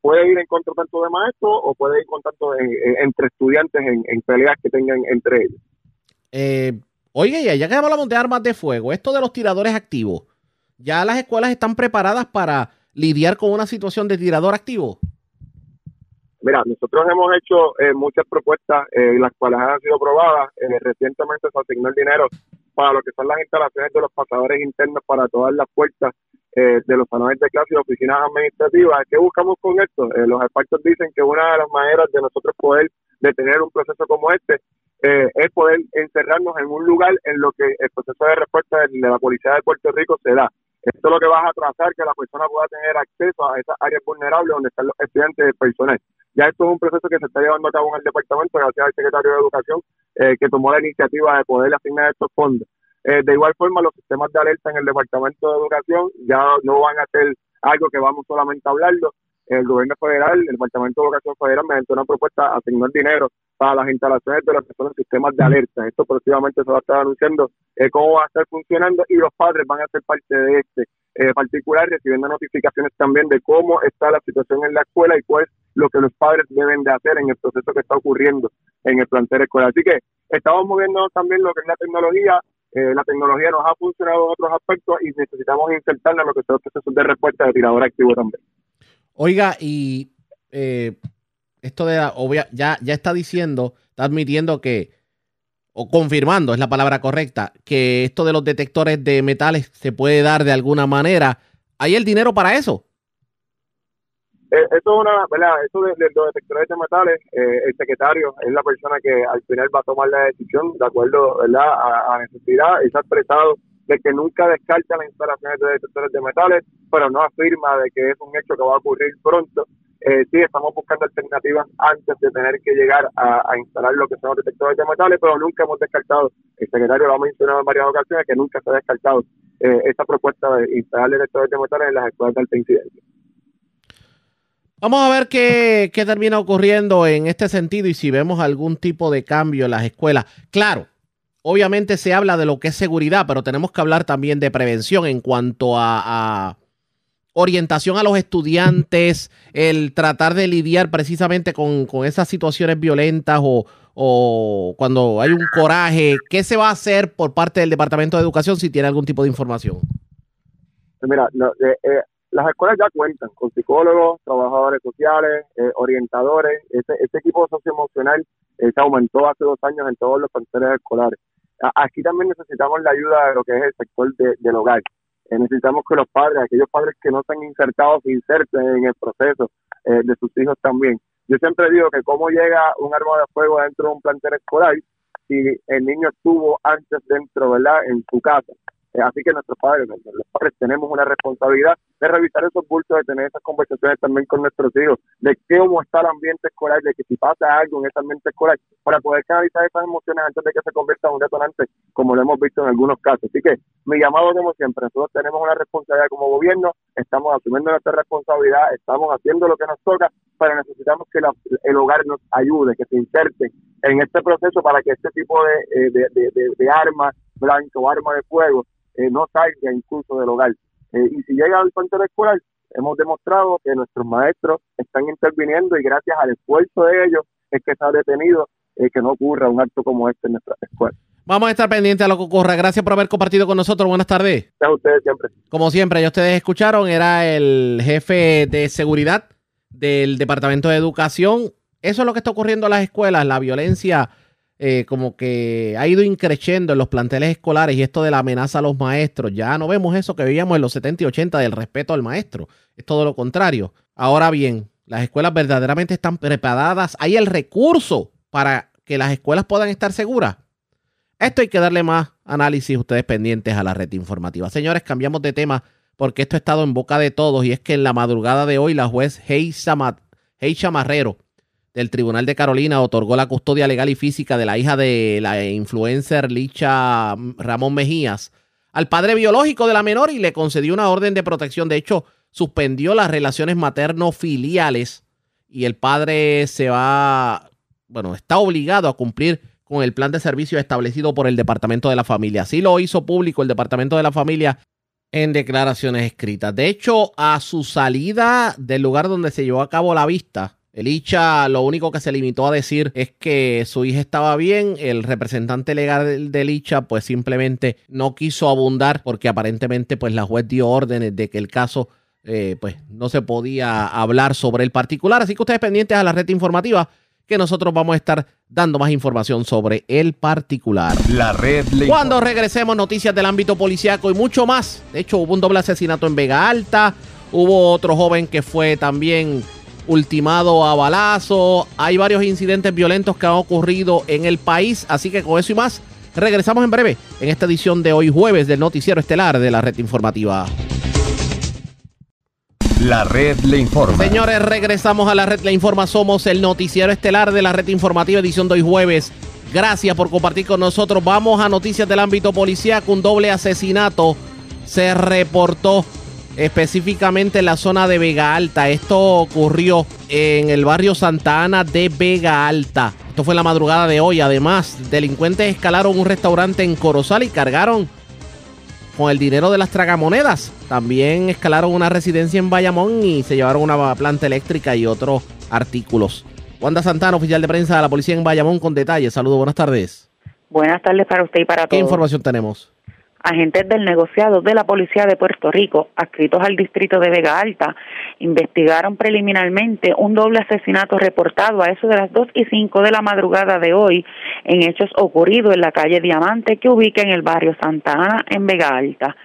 puede ir en contra tanto de maestros o puede ir con tanto entre estudiantes en, en, peleas que tengan entre ellos. Eh, oye, ya que hablamos de armas de fuego, esto de los tiradores activos, ¿ya las escuelas están preparadas para lidiar con una situación de tirador activo? Mira, nosotros hemos hecho eh, muchas propuestas, eh, las cuales han sido aprobadas. Eh, recientemente se asignó el dinero para lo que son las instalaciones de los pasadores internos para todas las puertas eh, de los salones de clase y oficinas administrativas. ¿Qué buscamos con esto? los expertos dicen que una de las maneras de nosotros poder detener un proceso como este eh, es poder encerrarnos en un lugar en lo que el proceso de respuesta de, la Policía de Puerto Rico se da. Esto es lo que va a trazar que la persona pueda tener acceso a esas áreas vulnerables donde están los estudiantes del personal. Ya esto es un proceso que se está llevando a cabo en el departamento gracias al secretario de Educación eh, que tomó la iniciativa de poder asignar estos fondos. Eh, de igual forma, los sistemas de alerta en el departamento de Educación ya no van a ser algo que vamos solamente a hablarlo, el gobierno federal, el Departamento de Educación Federal, mediante una propuesta, asignó el dinero para las instalaciones de los que son sistemas de alerta. Esto próximamente se va a estar anunciando eh, cómo va a estar funcionando y los padres van a ser parte de este eh, particular, recibiendo notificaciones también de cómo está la situación en la escuela y cuál es lo que los padres deben de hacer en el proceso que está ocurriendo en el plantel escolar. Así que estamos moviendo también lo que es la tecnología. Eh, la tecnología nos ha funcionado en otros aspectos y necesitamos insertarla en lo que son los procesos de respuesta de tirador activo también. Oiga, y eh, esto de obvia, ya, ya está diciendo, está admitiendo que, o confirmando, es la palabra correcta, que esto de los detectores de metales se puede dar de alguna manera. ¿Hay el dinero para eso? Eh, eso es una, ¿verdad? Eso de, los detectores de metales, eh, el secretario es la persona que al final va a tomar la decisión de acuerdo, ¿verdad? A, a necesidad ha expresado de que nunca descarta las instalaciones de detectores de metales, pero no afirma de que es un hecho que va a ocurrir pronto. Eh, sí, estamos buscando alternativas antes de tener que llegar a, instalar lo que son los detectores de metales, pero nunca hemos descartado, el secretario lo ha mencionado en varias ocasiones, que nunca se ha descartado eh, esta propuesta de instalar detectores de metales en las escuelas de alta incidencia. Vamos a ver qué, qué termina ocurriendo en este sentido y si vemos algún tipo de cambio en las escuelas. Claro, obviamente se habla de lo que es seguridad, pero tenemos que hablar también de prevención en cuanto a, orientación a los estudiantes, el tratar de lidiar precisamente con, esas situaciones violentas o, cuando hay un coraje. ¿Qué se va a hacer por parte del Departamento de Educación si tiene algún tipo de información? Mira, eh, eh, las escuelas ya cuentan con psicólogos, trabajadores sociales, eh, orientadores. Ese, ese equipo socioemocional se aumentó hace dos años en todos los planteles escolares. Aquí también necesitamos la ayuda de lo que es el sector del hogar. Eh, necesitamos que los padres, aquellos padres que no están insertados, se inserten en el proceso eh, de sus hijos también. Yo siempre digo que cómo llega un arma de fuego dentro de un plantel escolar si el niño estuvo antes dentro, ¿verdad?, en su casa. Eh, así que nuestros padres, los padres tenemos una responsabilidad de revisar esos bultos, de tener esas conversaciones también con nuestros hijos, de cómo está el ambiente escolar, de que si pasa algo en ese ambiente escolar, para poder canalizar esas emociones antes de que se convierta en un detonante, como lo hemos visto en algunos casos. Así que mi llamado, como siempre, nosotros tenemos una responsabilidad como gobierno, estamos asumiendo nuestra responsabilidad, estamos haciendo lo que nos toca, pero necesitamos que el hogar nos ayude, que se inserte en este proceso para que este tipo de, eh, de, de, armas blanco o arma de fuego eh, no salga incluso del hogar. Eh, y si llega al plantel escolar, hemos demostrado que nuestros maestros están interviniendo y gracias al esfuerzo de ellos es que se ha detenido eh, que no ocurra un acto como este en nuestra escuela. Vamos a estar pendientes a lo que ocurra. Gracias por haber compartido con nosotros. Buenas tardes. A ustedes siempre. Como siempre, ya ustedes escucharon, era el jefe de seguridad del Departamento de Educación. Eso es lo que está ocurriendo en las escuelas, la violencia eh, como que ha ido increciendo en los planteles escolares y esto de la amenaza a los maestros. Ya no vemos eso que veíamos en los 70 y 80 del respeto al maestro. Es todo lo contrario. Ahora bien, las escuelas verdaderamente están preparadas. Hay el recurso para que las escuelas puedan estar seguras. Esto hay que darle más análisis ustedes pendientes a la red informativa. Señores, cambiamos de tema porque esto ha estado en boca de todos y es que en la madrugada de hoy la juez Heisa Marrero el Tribunal de Carolina otorgó la custodia legal y física de la hija de la influencer Licha Ramón Mejías al padre biológico de la menor y le concedió una orden de protección. De hecho, suspendió las relaciones materno-filiales y el padre se va, bueno, está obligado a cumplir con el plan de servicio establecido por el Departamento de la Familia. Así lo hizo público el Departamento de la Familia en declaraciones escritas. De hecho, a su salida del lugar donde se llevó a cabo la vista, Elicha lo único que se limitó a decir es que su hija estaba bien. El representante legal de Elicha pues simplemente no quiso abundar porque aparentemente pues la juez dio órdenes de que el caso eh, pues no se podía hablar sobre el particular. Así que ustedes pendientes a la red informativa que nosotros vamos a estar dando más información sobre el particular. La red. Cuando regresemos, noticias del ámbito policiaco y mucho más. De hecho, hubo un doble asesinato en Vega Alta. Hubo otro joven que fue también ultimado a balazo. Hay varios incidentes violentos que han ocurrido en el país, así que con eso y más, regresamos en breve en esta edición de hoy jueves del noticiero estelar de la red informativa. La red le informa. Señores, regresamos a la red le informa. Somos el noticiero estelar de la red informativa edición de hoy jueves. Gracias por compartir con nosotros. Vamos a noticias del ámbito policíaco. Un doble asesinato se reportó específicamente en la zona de Vega Alta. Esto ocurrió en el barrio Santa Ana de Vega Alta. Esto fue la madrugada de hoy. Además, delincuentes escalaron un restaurante en Corozal y cargaron con el dinero de las tragamonedas. También escalaron una residencia en Bayamón y se llevaron una planta eléctrica y otros artículos. Wanda Santana, oficial de prensa de la policía en Bayamón, con detalles. Saludos, buenas tardes. Buenas tardes para usted y para todos. ¿Qué información tenemos? Agentes del negociado de la Policía de Puerto Rico, adscritos al distrito de Vega Alta, investigaron preliminarmente un doble asesinato reportado a eso de las 2 y 5 de la madrugada de hoy en hechos ocurridos en la calle Diamante que ubica en el barrio Santa Ana en Vega Alta.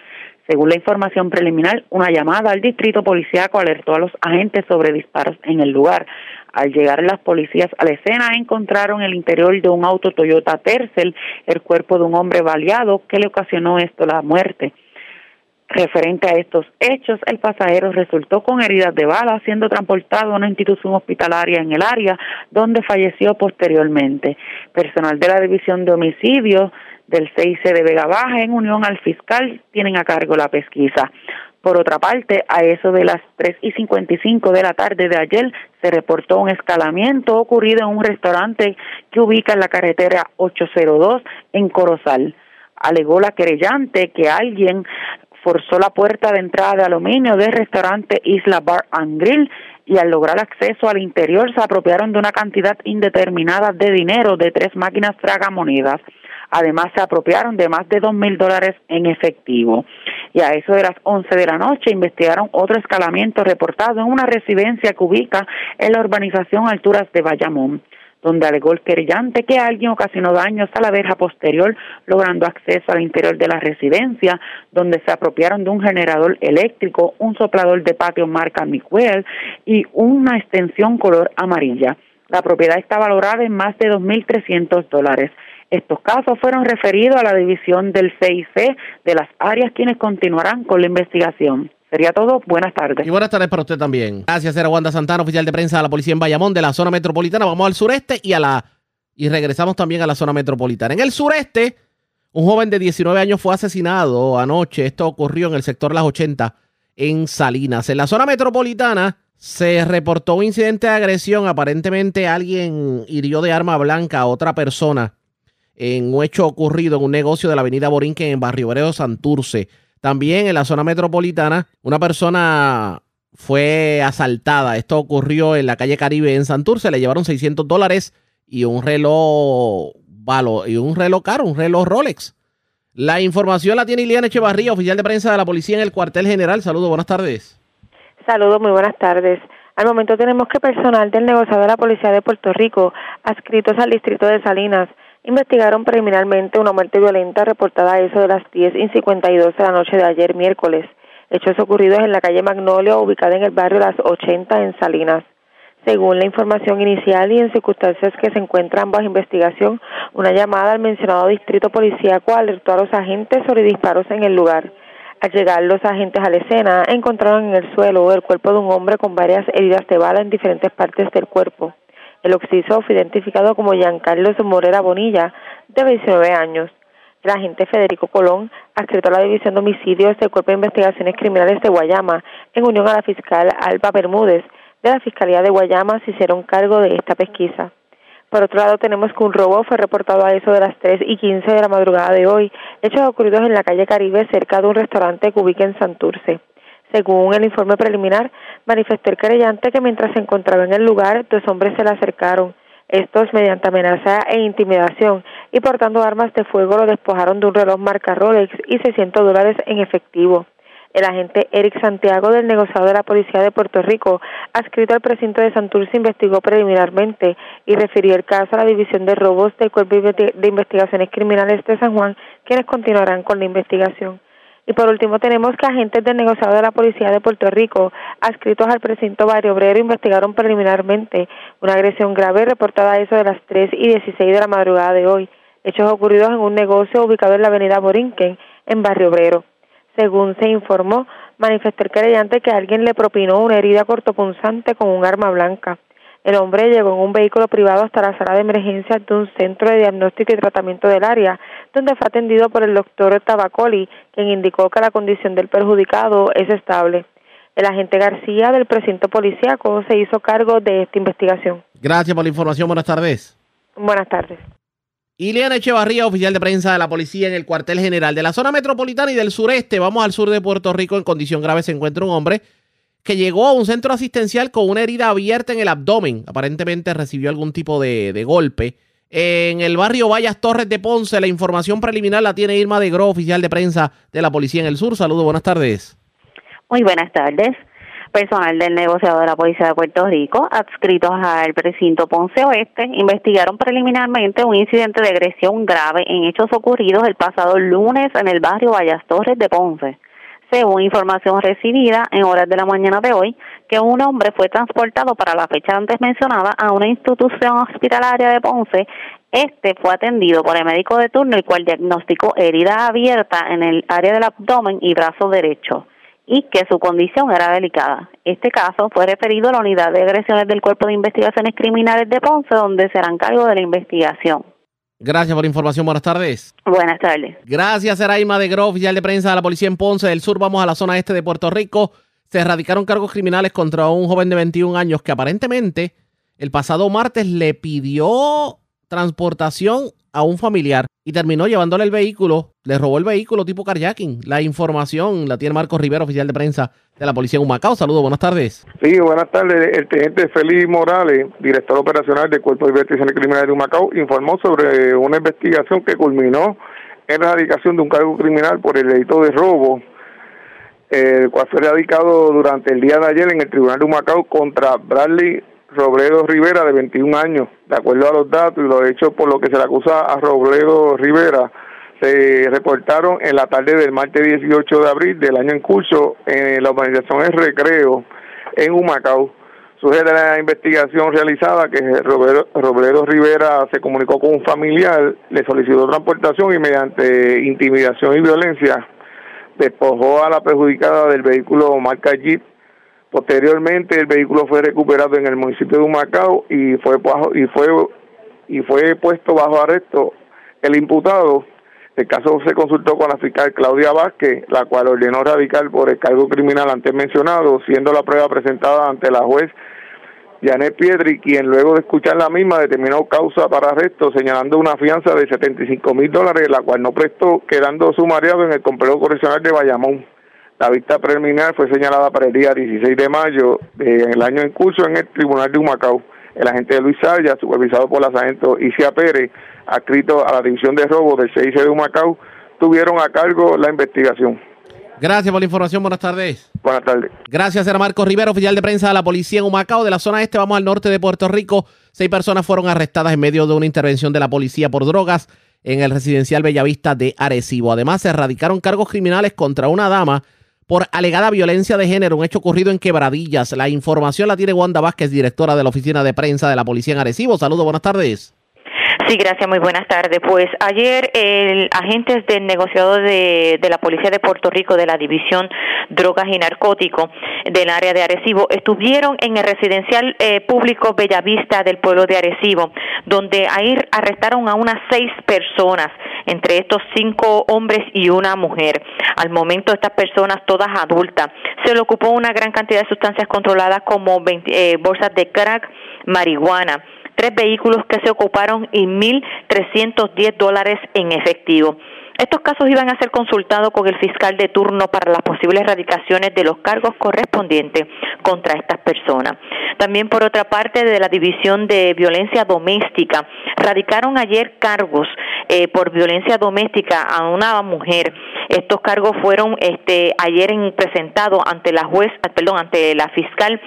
Según la información preliminar, una llamada al distrito policíaco alertó a los agentes sobre disparos en el lugar. Al llegar las policías a la escena, encontraron el interior de un auto Toyota Tercel el cuerpo de un hombre baleado que le ocasionó esto la muerte. Referente a estos hechos, el pasajero resultó con heridas de bala, siendo transportado a una institución hospitalaria en el área, donde falleció posteriormente. Personal de la División de Homicidios del CIC de Vega Baja, en unión al fiscal, tienen a cargo la pesquisa. Por otra parte, a eso de las 3 y 55 de la tarde de ayer se reportó un escalamiento ocurrido en un restaurante que ubica en la carretera 802 en Corozal. Alegó la querellante que alguien forzó la puerta de entrada de aluminio del restaurante Isla Bar and Grill y al lograr acceso al interior se apropiaron de una cantidad indeterminada de dinero de tres máquinas tragamonedas. Además, se apropiaron de más de dos mil dólares en efectivo. Y a eso de las once de la noche investigaron otro escalamiento reportado en una residencia que ubica en la urbanización Alturas de Bayamón donde alegó el querellante que alguien ocasionó daños a la verja posterior, logrando acceso al interior de la residencia, donde se apropiaron de un generador eléctrico, un soplador de patio marca Miquel y una extensión color amarilla. La propiedad está valorada en más de 2.300 dólares. Estos casos fueron referidos a la división del CIC de las áreas quienes continuarán con la investigación. Sería todo. Buenas tardes. Y buenas tardes para usted también. Gracias, era Wanda Santana, oficial de prensa de la policía en Bayamón, de la zona metropolitana. Vamos al sureste y a la y regresamos también a la zona metropolitana. En el sureste, un joven de 19 años fue asesinado anoche. Esto ocurrió en el sector Las 80 en Salinas. En la zona metropolitana se reportó un incidente de agresión. Aparentemente alguien hirió de arma blanca a otra persona en un hecho ocurrido en un negocio de la avenida Borinquen en Barrio Obrero Santurce. También en la zona metropolitana, una persona fue asaltada. Esto ocurrió en la calle Caribe en Santurce. Le llevaron 600 dólares y un reloj y un reloj caro, un reloj Rolex. La información la tiene Iliana Echevarría, oficial de prensa de la policía en el cuartel general. Saludos, buenas tardes. Saludos, muy buenas tardes. Al momento tenemos que personal del negociado de la Policía de Puerto Rico, adscritos al distrito de Salinas, investigaron preliminarmente una muerte violenta reportada a eso de las 10 y 52 de la noche de ayer miércoles. Hechos ocurridos en la calle Magnolia, ubicada en el barrio Las 80 en Salinas. Según la información inicial y en circunstancias que se encuentran bajo investigación, una llamada al mencionado distrito policíaco alertó a los agentes sobre disparos en el lugar. Al llegar los agentes a la escena, encontraron en el suelo el cuerpo de un hombre con varias heridas de bala en diferentes partes del cuerpo. El occiso fue identificado como Giancarlo Morera Bonilla, de 19 años. El agente Federico Colón, adscrito a la División de Homicidios del Cuerpo de Investigaciones Criminales de Guayama, en unión a la fiscal Alba Bermúdez, de la Fiscalía de Guayama se hicieron cargo de esta pesquisa. Por otro lado, tenemos que un robo fue reportado a eso de las 3 y 15 de la madrugada de hoy, hechos ocurridos en la calle Caribe cerca de un restaurante que ubica en Santurce. Según el informe preliminar, manifestó el querellante que mientras se encontraba en el lugar, dos hombres se le acercaron. Estos, mediante amenaza e intimidación y portando armas de fuego, lo despojaron de un reloj marca Rolex y 600 dólares en efectivo. El agente Eric Santiago del negociado de la Policía de Puerto Rico, adscrito al precinto de Santurce, investigó preliminarmente y refirió el caso a la División de Robos del Cuerpo de Investigaciones Criminales de San Juan, quienes continuarán con la investigación. Y por último tenemos que agentes del negociado de la Policía de Puerto Rico, adscritos al precinto Barrio Obrero, investigaron preliminarmente una agresión grave reportada a eso de las 3 y 16 de la madrugada de hoy, hechos ocurridos en un negocio ubicado en la avenida Borinquen, en Barrio Obrero. Según se informó, manifestó el querellante que alguien le propinó una herida cortopunzante con un arma blanca. El hombre llegó en un vehículo privado hasta la sala de emergencia de un centro de diagnóstico y tratamiento del área, donde fue atendido por el doctor Tabacoli, quien indicó que la condición del perjudicado es estable. El agente García del precinto policíaco se hizo cargo de esta investigación. Gracias por la información. Buenas tardes. Buenas tardes. Iliana Echevarría, oficial de prensa de la policía en el cuartel general de la zona metropolitana y del sureste. Vamos al sur de Puerto Rico. En condición grave se encuentra un hombre que llegó a un centro asistencial con una herida abierta en el abdomen. Aparentemente recibió algún tipo de, golpe. En el barrio Vallas Torres de Ponce, la información preliminar la tiene Irma de Gro, oficial de prensa de la policía en el sur. Saludos, buenas tardes. Muy buenas tardes personal del negociado de la Policía de Puerto Rico, adscritos al precinto Ponce Oeste, investigaron preliminarmente un incidente de agresión grave en hechos ocurridos el pasado lunes en el barrio Vallas Torres de Ponce. Según información recibida en horas de la mañana de hoy, que un hombre fue transportado para la fecha antes mencionada a una institución hospitalaria de Ponce este fue atendido por el médico de turno, el cual diagnosticó herida abierta en el área del abdomen y brazo derecho y que su condición era delicada. Este caso fue referido a la unidad de agresiones del Cuerpo de Investigaciones Criminales de Ponce, donde serán cargo de la investigación. Gracias por la información. Buenas tardes. Buenas tardes. Gracias, Seraima de Gro, oficial de prensa de la policía en Ponce del Sur. Vamos a la zona este de Puerto Rico. Se erradicaron cargos criminales contra un joven de 21 años que aparentemente el pasado martes le pidió transportación a un familiar y terminó llevándole el vehículo, le robó el vehículo tipo carjacking. La información la tiene Marcos Rivera, oficial de prensa de la policía en Humacao. Saludos, buenas tardes. Sí, buenas tardes. El teniente Félix Morales, director operacional del Cuerpo de Investigaciones Criminales de Humacao, informó sobre una investigación que culminó en la erradicación de un cargo criminal por el delito de robo, el cual fue radicado durante el día de ayer en el Tribunal de Humacao contra Bradley Robledo Rivera, de 21 años. De acuerdo a los datos y los hechos por lo que se le acusa a Robledo Rivera, se reportaron en la tarde del martes 18 de abril del año en curso en la organización El Recreo en Humacao. Sugiere la investigación realizada que Robledo, Rivera se comunicó con un familiar, le solicitó transportación y mediante intimidación y violencia despojó a la perjudicada del vehículo marca Jeep. Posteriormente el vehículo fue recuperado en el municipio de Humacao y fue y fue y fue puesto bajo arresto el imputado. El caso se consultó con la fiscal Claudia Vázquez, la cual ordenó radical por el cargo criminal antes mencionado, siendo la prueba presentada ante la juez Janet Piedri, quien luego de escuchar la misma determinó causa para arresto, señalando una fianza de 75 mil dólares, la cual no prestó, quedando sumariado en el complejo correccional de Bayamón. La vista preliminar fue señalada para el día 16 de mayo del año en curso en el Tribunal de Humacao. El agente Luis Saya, supervisado por la sargento Isia Pérez, adscrito a la División de Robo del CIC de Humacao, tuvieron a cargo la investigación. Gracias por la información. Buenas tardes. Buenas tardes. Gracias, era Marco Rivera, oficial de prensa de la policía en Humacao. De la zona este vamos al norte de Puerto Rico. Seis personas fueron arrestadas en medio de una intervención de la policía por drogas en el residencial Bellavista de Arecibo. Además, se erradicaron cargos criminales contra una dama por alegada violencia de género, un hecho ocurrido en Quebradillas. La información la tiene Wanda Vázquez, directora de la oficina de prensa de la policía en Arecibo. Saludos, buenas tardes. Sí, gracias, muy buenas tardes. Pues ayer el, agentes del negociado de, la Policía de Puerto Rico de la División Drogas y Narcóticos del área de Arecibo estuvieron en el residencial eh, público Bellavista del pueblo de Arecibo, donde ahí arrestaron a unas seis personas, entre estos cinco hombres y una mujer. Al momento estas personas todas adultas. Se le ocupó una gran cantidad de sustancias controladas como eh, bolsas de crack, marihuana tres vehículos que se ocuparon y 1.310 dólares en efectivo. Estos casos iban a ser consultados con el fiscal de turno para las posibles erradicaciones de los cargos correspondientes contra estas personas. También, por otra parte, de la División de Violencia Doméstica, radicaron ayer cargos eh, por violencia doméstica a una mujer. Estos cargos fueron este, ayer presentados ante la juez, perdón, ante la fiscal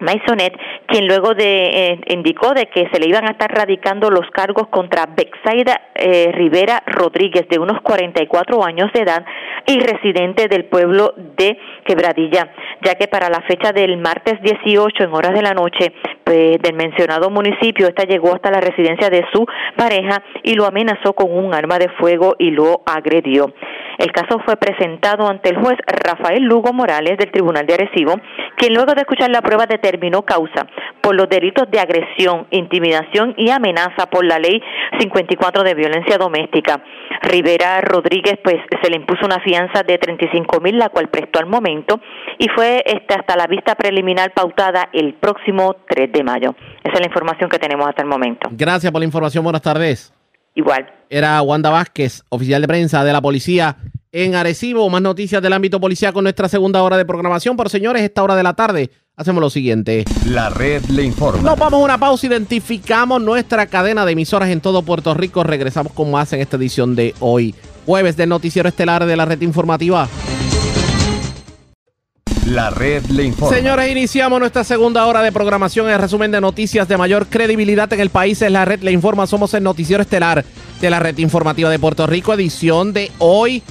Maisonet, quien luego de, eh, indicó de que se le iban a estar radicando los cargos contra Bexaida eh, Rivera Rodríguez, de unos 44 años de edad y residente del pueblo de Quebradilla, ya que para la fecha del martes 18 en horas de la noche pues, del mencionado municipio, esta llegó hasta la residencia de su pareja y lo amenazó con un arma de fuego y lo agredió. El caso fue presentado ante el juez Rafael Lugo Morales del Tribunal de Arecibo, quien luego de escuchar la prueba determinó causa por los delitos de agresión, intimidación y amenaza por la ley 54 de violencia doméstica. Rivera Rodríguez pues se le impuso una fianza de 35 mil, la cual prestó al momento y fue este, hasta la vista preliminar pautada el próximo 3 de mayo. Esa es la información que tenemos hasta el momento. Gracias por la información. Buenas tardes. Igual. Era Wanda Vázquez, oficial de prensa de la policía en Arecibo. Más noticias del ámbito policial con nuestra segunda hora de programación. Pero señores, esta hora de la tarde hacemos lo siguiente. La red le informa. Nos vamos a una pausa, identificamos nuestra cadena de emisoras en todo Puerto Rico. Regresamos con más en esta edición de hoy, jueves del noticiero estelar de la red informativa. La red le informa. Señores, iniciamos nuestra segunda hora de programación. El resumen de noticias de mayor credibilidad en el país es la red le informa. Somos el noticiero estelar de la red informativa de Puerto Rico, edición de hoy,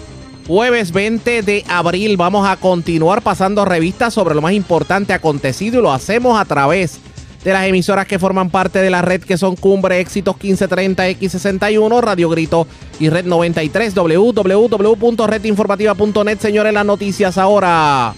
jueves 20 de abril. Vamos a continuar pasando revistas sobre lo más importante acontecido y lo hacemos a través de las emisoras que forman parte de la red que son Cumbre Éxitos 1530 X61, Radio Grito y Red 93, www.redinformativa.net. Señores, las noticias ahora.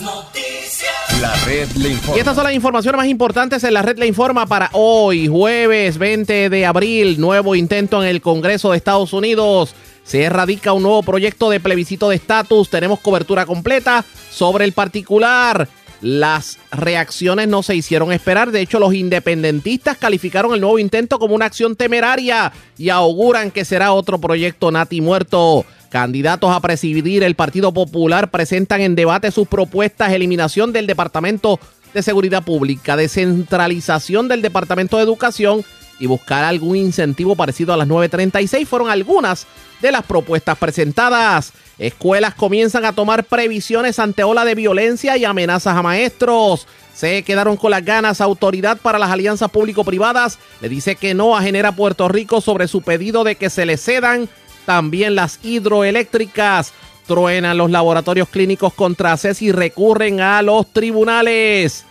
Las noticias. La red le informa. Y estas son las informaciones más importantes en la red le informa para hoy, jueves 20 de abril. Nuevo intento en el Congreso de Estados Unidos. Se erradica un nuevo proyecto de plebiscito de estatus. Tenemos cobertura completa sobre el particular. Las reacciones no se hicieron esperar. De hecho, los independentistas calificaron el nuevo intento como una acción temeraria y auguran que será otro proyecto nati muerto. Candidatos a presidir el Partido Popular presentan en debate sus propuestas, eliminación del Departamento de Seguridad Pública, descentralización del Departamento de Educación y buscar algún incentivo parecido a las 936 fueron algunas de las propuestas presentadas. Escuelas comienzan a tomar previsiones ante ola de violencia y amenazas a maestros. Se quedaron con las ganas. Autoridad para las alianzas público-privadas le dice que no a Genera Puerto Rico sobre su pedido de que se le cedan también las hidroeléctricas. Truenan los laboratorios clínicos contra CES y recurren a los tribunales.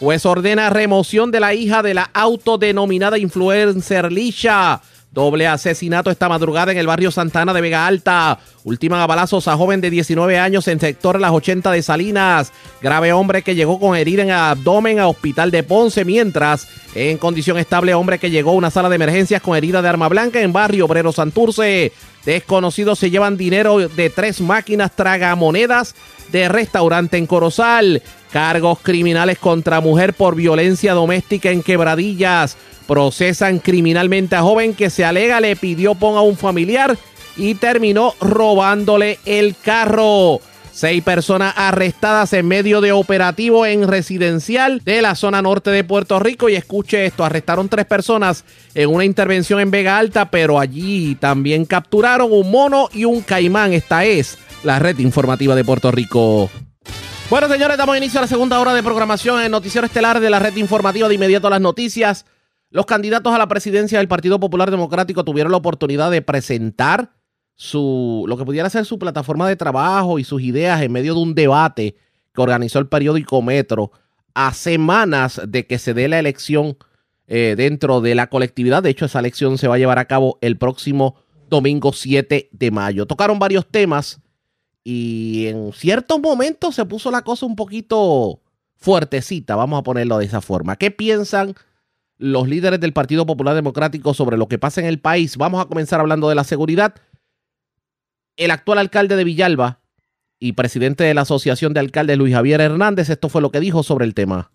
Juez ordena remoción de la hija de la autodenominada influencer Lisha. Doble asesinato esta madrugada en el barrio Santana de Vega Alta. Ultiman a balazos a joven de 19 años en sector Las 80 de Salinas. Grave hombre que llegó con herida en abdomen a hospital de Ponce. Mientras, en condición estable, hombre que llegó a una sala de emergencias con herida de arma blanca en barrio Obrero Santurce. Desconocidos se llevan dinero de tres máquinas tragamonedas de restaurante en Corozal. Cargos criminales contra mujer por violencia doméstica en quebradillas. Procesan criminalmente a joven que se alega le pidió pon a un familiar y terminó robándole el carro. Seis personas arrestadas en medio de operativo en residencial de la zona norte de Puerto Rico. Y escuche esto, arrestaron tres personas en una intervención en Vega Alta, pero allí también capturaron un mono y un caimán. Esta es la red informativa de Puerto Rico. Bueno, señores, damos inicio a la segunda hora de programación en Noticiero Estelar de la red informativa de inmediato a las noticias. Los candidatos a la presidencia del Partido Popular Democrático tuvieron la oportunidad de presentar su, lo que pudiera ser su plataforma de trabajo y sus ideas en medio de un debate que organizó el periódico Metro a semanas de que se dé la elección eh, dentro de la colectividad. De hecho, esa elección se va a llevar a cabo el próximo domingo 7 de mayo. Tocaron varios temas y en ciertos momentos se puso la cosa un poquito fuertecita, vamos a ponerlo de esa forma. ¿Qué piensan? Los líderes del Partido Popular Democrático sobre lo que pasa en el país. Vamos a comenzar hablando de la seguridad. El actual alcalde de Villalba y presidente de la Asociación de Alcaldes, Luis Javier Hernández, esto fue lo que dijo sobre el tema.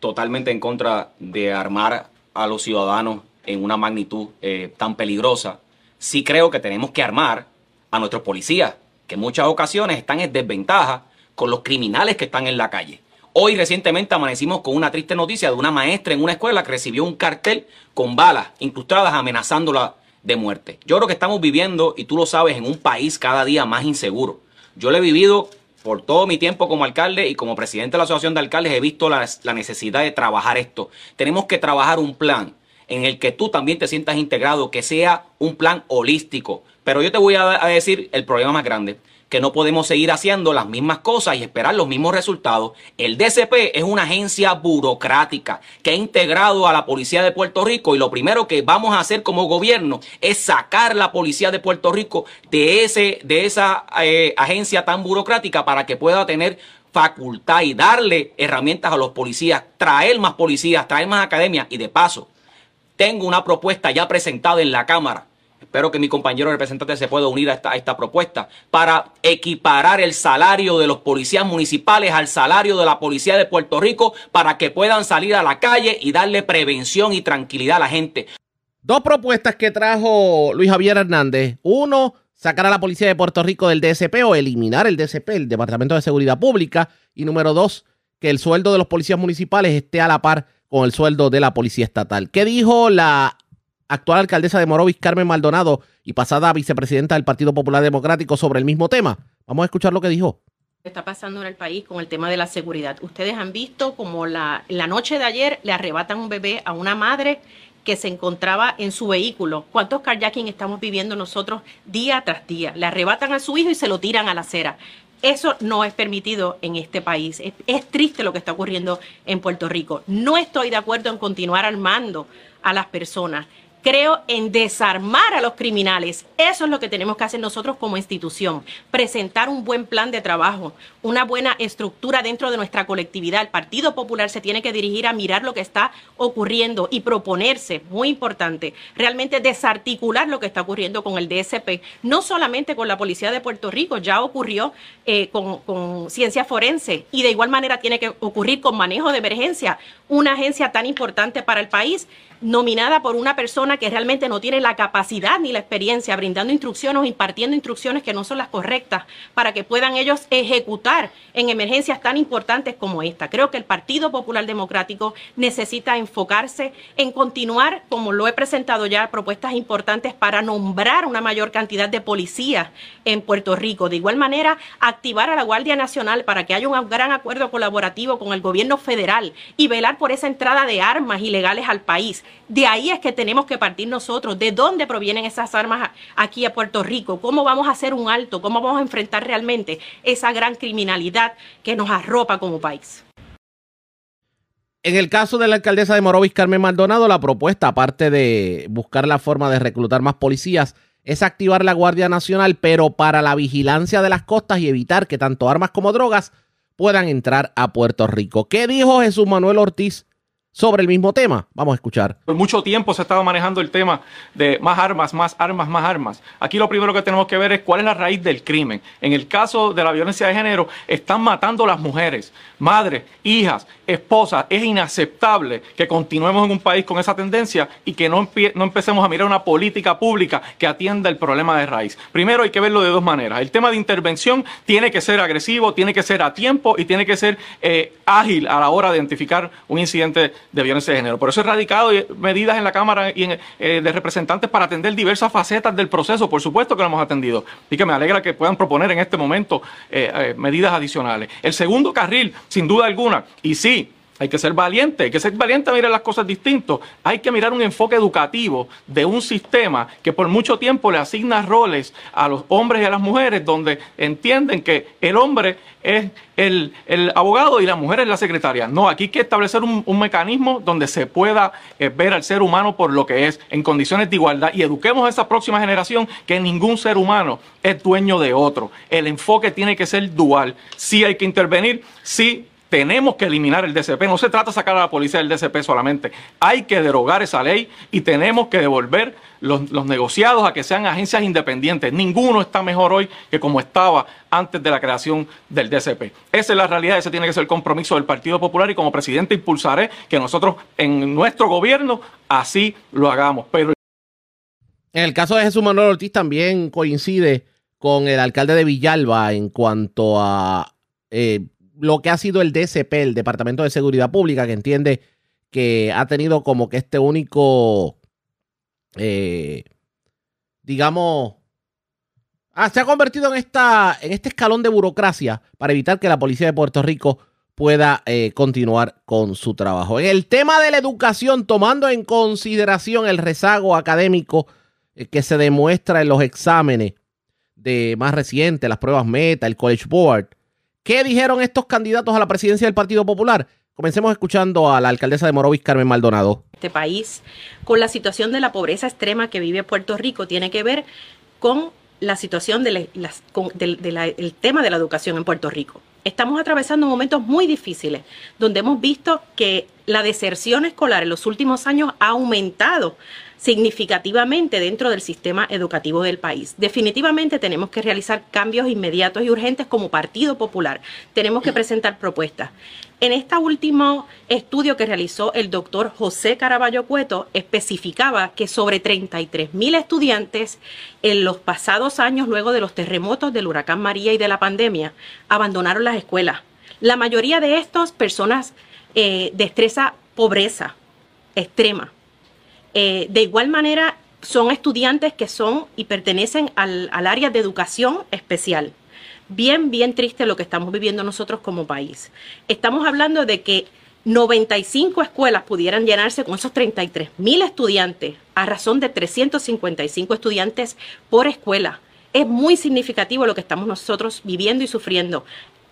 Totalmente en contra de armar a los ciudadanos en una magnitud eh, tan peligrosa. Sí creo que tenemos que armar a nuestros policías, que en muchas ocasiones están en desventaja con los criminales que están en la calle. Hoy recientemente amanecimos con una triste noticia de una maestra en una escuela que recibió un cartel con balas incrustadas amenazándola de muerte. Yo creo que estamos viviendo, y tú lo sabes, en un país cada día más inseguro. Yo lo he vivido por todo mi tiempo como alcalde y como presidente de la Asociación de Alcaldes he visto la, necesidad de trabajar esto. Tenemos que trabajar un plan en el que tú también te sientas integrado, que sea un plan holístico. Pero yo te voy a decir el problema más grande que no podemos seguir haciendo las mismas cosas y esperar los mismos resultados. El DCP es una agencia burocrática que ha integrado a la Policía de Puerto Rico y lo primero que vamos a hacer como gobierno es sacar la Policía de Puerto Rico de, ese, de esa eh, agencia tan burocrática para que pueda tener facultad y darle herramientas a los policías, traer más policías, traer más academia y de paso tengo una propuesta ya presentada en la Cámara espero que mi compañero representante se pueda unir a esta, esta, propuesta, para equiparar el salario de los policías municipales al salario de la policía de Puerto Rico para que puedan salir a la calle y darle prevención y tranquilidad a la gente. Dos propuestas que trajo Luis Javier Hernández. Uno, sacar a la policía de Puerto Rico del DSP o eliminar el DSP, el Departamento de Seguridad Pública. Y número dos, que el sueldo de los policías municipales esté a la par con el sueldo de la policía estatal. ¿Qué dijo la actual alcaldesa de Morovis, Carmen Maldonado, y pasada vicepresidenta del Partido Popular Democrático sobre el mismo tema. Vamos a escuchar lo que dijo está pasando en el país con el tema de la seguridad. Ustedes han visto como la, la noche de ayer le arrebatan un bebé a una madre que se encontraba en su vehículo. ¿Cuántos carjacking estamos viviendo nosotros día tras día? Le arrebatan a su hijo y se lo tiran a la acera. Eso no es permitido en este país. Es, es, triste lo que está ocurriendo en Puerto Rico. No estoy de acuerdo en continuar armando a las personas. Creo en desarmar a los criminales. Eso es lo que tenemos que hacer nosotros como institución. Presentar un buen plan de trabajo, una buena estructura dentro de nuestra colectividad. El Partido Popular se tiene que dirigir a mirar lo que está ocurriendo y proponerse, muy importante, realmente desarticular lo que está ocurriendo con el DSP. No solamente con la Policía de Puerto Rico, ya ocurrió eh, con, con ciencia forense y de igual manera tiene que ocurrir con manejo de emergencia, una agencia tan importante para el país nominada por una persona que realmente no tiene la capacidad ni la experiencia brindando instrucciones o impartiendo instrucciones que no son las correctas para que puedan ellos ejecutar en emergencias tan importantes como esta. Creo que el Partido Popular Democrático necesita enfocarse en continuar, como lo he presentado ya, propuestas importantes para nombrar una mayor cantidad de policías en Puerto Rico. De igual manera, activar a la Guardia Nacional para que haya un gran acuerdo colaborativo con el gobierno federal y velar por esa entrada de armas ilegales al país. De ahí es que tenemos que partir nosotros, de dónde provienen esas armas aquí a Puerto Rico, cómo vamos a hacer un alto, cómo vamos a enfrentar realmente esa gran criminalidad que nos arropa como país. En el caso de la alcaldesa de Morovis, Carmen Maldonado, la propuesta, aparte de buscar la forma de reclutar más policías, es activar la Guardia Nacional, pero para la vigilancia de las costas y evitar que tanto armas como drogas puedan entrar a Puerto Rico. ¿Qué dijo Jesús Manuel Ortiz sobre el mismo tema. Vamos a escuchar. Por mucho tiempo se ha estado manejando el tema de más armas, más armas, más armas. Aquí lo primero que tenemos que ver es cuál es la raíz del crimen. En el caso de la violencia de género, están matando las mujeres, madres, hijas, esposas. Es inaceptable que continuemos en un país con esa tendencia y que no, no empecemos a mirar una política pública que atienda el problema de raíz. Primero hay que verlo de dos maneras. El tema de intervención tiene que ser agresivo, tiene que ser a tiempo y tiene que ser eh, ágil a la hora de identificar un incidente de violencia de género. Por eso he radicado medidas en la Cámara y en, eh, de representantes para atender diversas facetas del proceso. Por supuesto que lo hemos atendido. Y que me alegra que puedan proponer en este momento eh, eh, medidas adicionales. El segundo carril, sin duda alguna, y sí, hay que ser valiente, hay que ser valiente a mirar las cosas distintos. Hay que mirar un enfoque educativo de un sistema que por mucho tiempo le asigna roles a los hombres y a las mujeres, donde entienden que el hombre es el, abogado y la mujer es la secretaria. No, aquí hay que establecer un, mecanismo donde se pueda eh, ver al ser humano por lo que es, en condiciones de igualdad, y eduquemos a esa próxima generación que ningún ser humano es dueño de otro. El enfoque tiene que ser dual. Sí hay que intervenir, sí tenemos que eliminar el DCP. No se trata de sacar a la policía del DCP solamente. Hay que derogar esa ley y tenemos que devolver los, negociados a que sean agencias independientes. Ninguno está mejor hoy que como estaba antes de la creación del DCP. Esa es la realidad, ese tiene que ser el compromiso del Partido Popular y como presidente impulsaré que nosotros en nuestro gobierno así lo hagamos. Pero en el caso de Jesús Manuel Ortiz también coincide con el alcalde de Villalba en cuanto a eh, lo que ha sido el DSP, el Departamento de Seguridad Pública, que entiende que ha tenido como que este único, eh, digamos, ah, se ha convertido en, esta, en este escalón de burocracia para evitar que la policía de Puerto Rico pueda eh, continuar con su trabajo. En el tema de la educación, tomando en consideración el rezago académico eh, que se demuestra en los exámenes de más recientes, las pruebas meta, el College Board, ¿Qué dijeron estos candidatos a la presidencia del Partido Popular? Comencemos escuchando a la alcaldesa de Morovis, Carmen Maldonado. Este país, con la situación de la pobreza extrema que vive Puerto Rico, tiene que ver con la situación del tema de la educación en Puerto Rico. Estamos atravesando momentos muy difíciles, donde hemos visto que la deserción escolar en los últimos años ha aumentado significativamente dentro del sistema educativo del país. Definitivamente tenemos que realizar cambios inmediatos y urgentes como Partido Popular. Tenemos que presentar propuestas. En este último estudio que realizó el doctor José Caraballo Cueto, especificaba que sobre 33 mil estudiantes en los pasados años, luego de los terremotos del huracán María y de la pandemia, abandonaron las escuelas. La mayoría de estos personas eh, de estresa pobreza extrema eh, de igual manera, son estudiantes que son y pertenecen al, área de educación especial. Bien, bien triste lo que estamos viviendo nosotros como país. Estamos hablando de que 95 escuelas pudieran llenarse con esos 33 mil estudiantes a razón de 355 estudiantes por escuela. Es muy significativo lo que estamos nosotros viviendo y sufriendo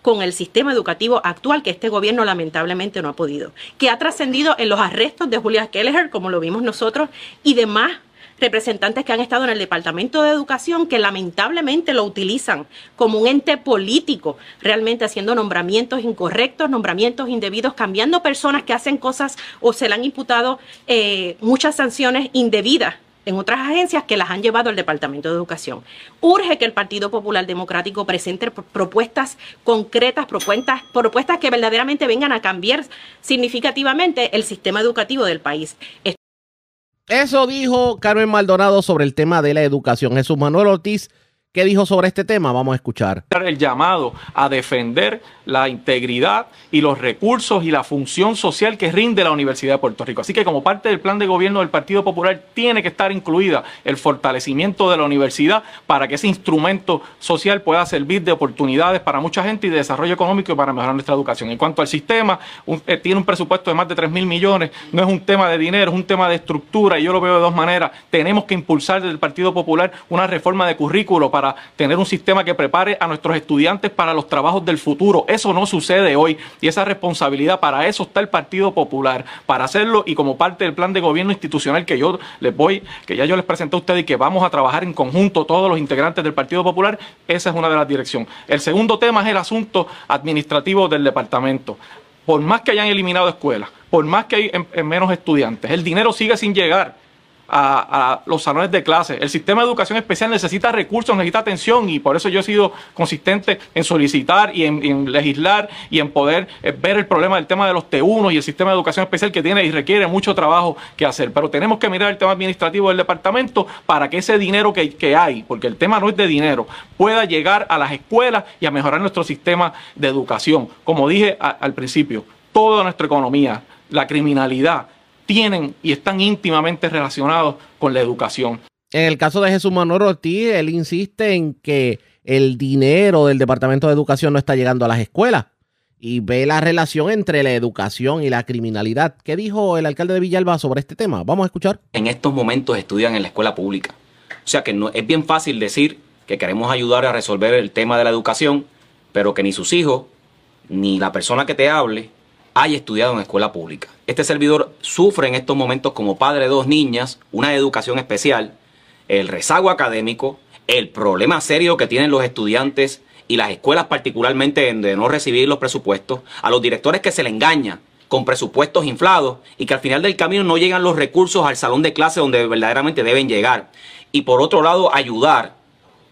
con el sistema educativo actual que este gobierno lamentablemente no ha podido, que ha trascendido en los arrestos de Julia Kelleher, como lo vimos nosotros, y demás representantes que han estado en el Departamento de Educación que lamentablemente lo utilizan como un ente político, realmente haciendo nombramientos incorrectos, nombramientos indebidos, cambiando personas que hacen cosas o se le han imputado eh, muchas sanciones indebidas en otras agencias que las han llevado al Departamento de Educación. Urge que el Partido Popular Democrático presente propuestas concretas, propuestas, propuestas que verdaderamente vengan a cambiar significativamente el sistema educativo del país. Eso dijo Carmen Maldonado sobre el tema de la educación. Jesús Manuel Ortiz ¿Qué dijo sobre este tema? Vamos a escuchar. El llamado a defender la integridad y los recursos y la función social que rinde la Universidad de Puerto Rico. Así que como parte del plan de gobierno del Partido Popular tiene que estar incluida el fortalecimiento de la universidad para que ese instrumento social pueda servir de oportunidades para mucha gente y de desarrollo económico y para mejorar nuestra educación. En cuanto al sistema, eh, tiene un presupuesto de más de 3 mil millones, no es un tema de dinero, es un tema de estructura y yo lo veo de dos maneras. Tenemos que impulsar desde el Partido Popular una reforma de currículo para para tener un sistema que prepare a nuestros estudiantes para los trabajos del futuro. Eso no sucede hoy y esa responsabilidad para eso está el Partido Popular, para hacerlo y como parte del plan de gobierno institucional que yo les voy, que ya yo les presenté a ustedes y que vamos a trabajar en conjunto todos los integrantes del Partido Popular, esa es una de las direcciones. El segundo tema es el asunto administrativo del departamento. Por más que hayan eliminado escuelas, por más que hay menos estudiantes, el dinero sigue sin llegar a, los salones de clase. El sistema de educación especial necesita recursos, necesita atención y por eso yo he sido consistente en solicitar y en, legislar y en poder eh, ver el problema del tema de los T1 y el sistema de educación especial que tiene y requiere mucho trabajo que hacer. Pero tenemos que mirar el tema administrativo del departamento para que ese dinero que, hay, porque el tema no es de dinero, pueda llegar a las escuelas y a mejorar nuestro sistema de educación. Como dije al principio, toda nuestra economía, la criminalidad, tienen y están íntimamente relacionados con la educación. En el caso de Jesús Manuel Ortiz, él insiste en que el dinero del Departamento de Educación no está llegando a las escuelas y ve la relación entre la educación y la criminalidad. ¿Qué dijo el alcalde de Villalba sobre este tema? Vamos a escuchar. En estos momentos estudian en la escuela pública. O sea que no, es bien fácil decir que queremos ayudar a resolver el tema de la educación, pero que ni sus hijos, ni la persona que te hable, haya estudiado en escuela pública. Este servidor sufre en estos momentos como padre de dos niñas una educación especial, el rezago académico, el problema serio que tienen los estudiantes y las escuelas particularmente de no recibir los presupuestos, a los directores que se le engaña con presupuestos inflados y que al final del camino no llegan los recursos al salón de clase donde verdaderamente deben llegar. Y por otro lado, ayudar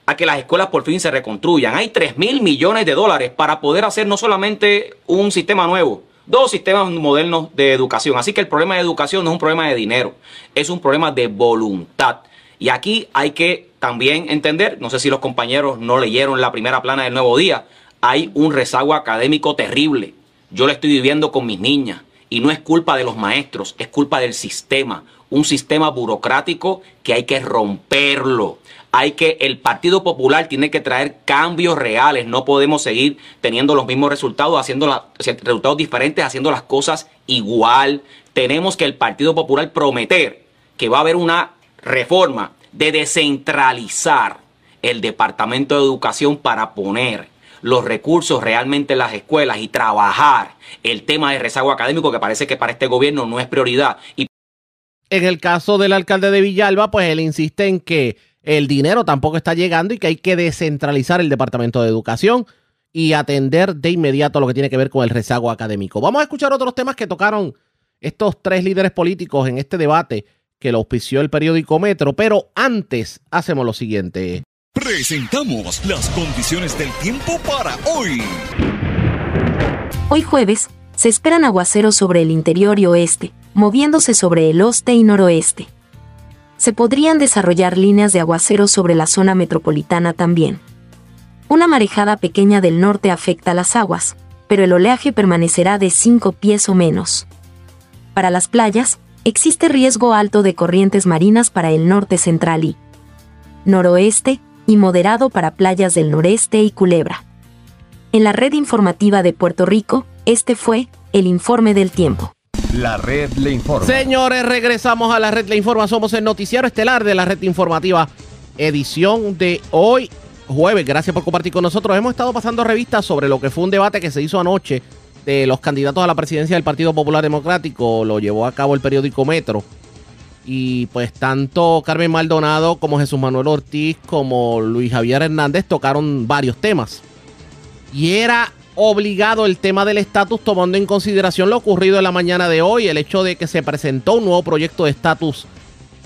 a que las escuelas por fin se reconstruyan. Hay 3 mil millones de dólares para poder hacer no solamente un sistema nuevo, dos sistemas modernos de educación. Así que el problema de educación no es un problema de dinero, es un problema de voluntad. Y aquí hay que también entender, no sé si los compañeros no leyeron la primera plana del Nuevo Día, hay un rezago académico terrible. Yo lo estoy viviendo con mis niñas y no es culpa de los maestros, es culpa del sistema, un sistema burocrático que hay que romperlo hay que, el Partido Popular tiene que traer cambios reales. No podemos seguir teniendo los mismos resultados, haciendo resultados diferentes, haciendo las cosas igual. Tenemos que el Partido Popular prometer que va a haber una reforma de descentralizar el Departamento de Educación para poner los recursos realmente en las escuelas y trabajar el tema de rezago académico que parece que para este gobierno no es prioridad. Y en el caso del alcalde de Villalba, pues él insiste en que el dinero tampoco está llegando y que hay que descentralizar el Departamento de Educación y atender de inmediato lo que tiene que ver con el rezago académico. Vamos a escuchar otros temas que tocaron estos tres líderes políticos en este debate que lo auspició el periódico Metro, pero antes hacemos lo siguiente. Presentamos las condiciones del tiempo para hoy. Hoy jueves, se esperan aguaceros sobre el interior y oeste, moviéndose sobre el oeste y noroeste se podrían desarrollar líneas de aguacero sobre la zona metropolitana también. Una marejada pequeña del norte afecta las aguas, pero el oleaje permanecerá de 5 pies o menos. Para las playas, existe riesgo alto de corrientes marinas para el norte central y noroeste, y moderado para playas del noreste y Culebra. En la red informativa de Puerto Rico, este fue el informe del tiempo. La red le informa. Señores, regresamos a la red le informa. Somos el noticiero estelar de la red informativa, edición de hoy, jueves. Gracias por compartir con nosotros. Hemos estado pasando revistas sobre lo que fue un debate que se hizo anoche de los candidatos a la presidencia del Partido Popular Democrático. Lo llevó a cabo el periódico Metro. Y pues tanto Carmen Maldonado como Jesús Manuel Ortiz como Luis Javier Hernández tocaron varios temas. Y era obligado el tema del estatus tomando en consideración lo ocurrido en la mañana de hoy, el hecho de que se presentó un nuevo proyecto de estatus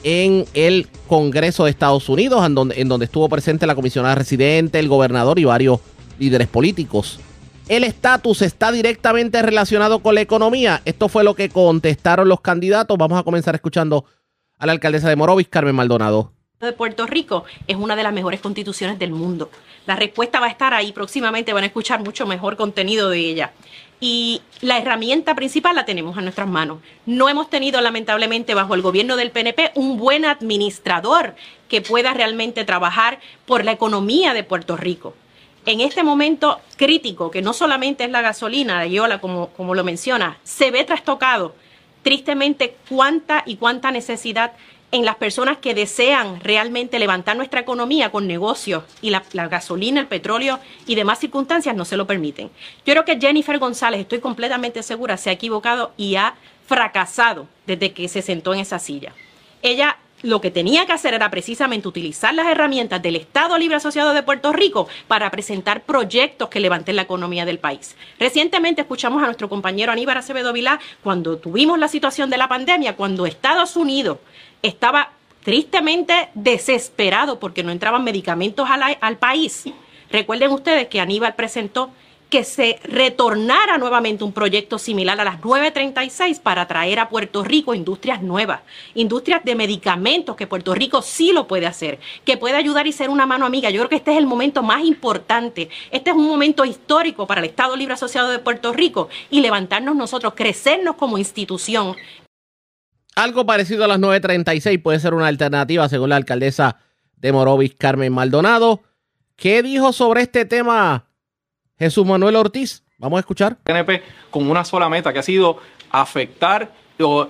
en el Congreso de Estados Unidos, en donde, en donde estuvo presente la comisionada residente, el gobernador y varios líderes políticos. El estatus está directamente relacionado con la economía. Esto fue lo que contestaron los candidatos. Vamos a comenzar escuchando a la alcaldesa de Morovis, Carmen Maldonado de Puerto Rico es una de las mejores constituciones del mundo. La respuesta va a estar ahí, próximamente van a escuchar mucho mejor contenido de ella. Y la herramienta principal la tenemos en nuestras manos. No hemos tenido, lamentablemente, bajo el gobierno del PNP, un buen administrador que pueda realmente trabajar por la economía de Puerto Rico. En este momento crítico, que no solamente es la gasolina, la Yola, como, como lo menciona, se ve trastocado tristemente cuánta y cuánta necesidad en las personas que desean realmente levantar nuestra economía con negocios y la, gasolina, el petróleo y demás circunstancias no se lo permiten. Yo creo que Jennifer González, estoy completamente segura, se ha equivocado y ha fracasado desde que se sentó en esa silla. Ella lo que tenía que hacer era precisamente utilizar las herramientas del Estado Libre Asociado de Puerto Rico para presentar proyectos que levanten la economía del país. Recientemente escuchamos a nuestro compañero Aníbal Acevedo Vilá cuando tuvimos la situación de la pandemia, cuando Estados Unidos estaba tristemente desesperado porque no entraban medicamentos al, país. Recuerden ustedes que Aníbal presentó que se retornara nuevamente un proyecto similar a las 936 para traer a Puerto Rico industrias nuevas, industrias de medicamentos que Puerto Rico sí lo puede hacer, que puede ayudar y ser una mano amiga. Yo creo que este es el momento más importante. Este es un momento histórico para el Estado Libre Asociado de Puerto Rico y levantarnos nosotros, crecernos como institución algo parecido a las 9.36 puede ser una alternativa, según la alcaldesa de Morovis, Carmen Maldonado. ¿Qué dijo sobre este tema Jesús Manuel Ortiz? Vamos a escuchar. TNP con una sola meta, que ha sido afectar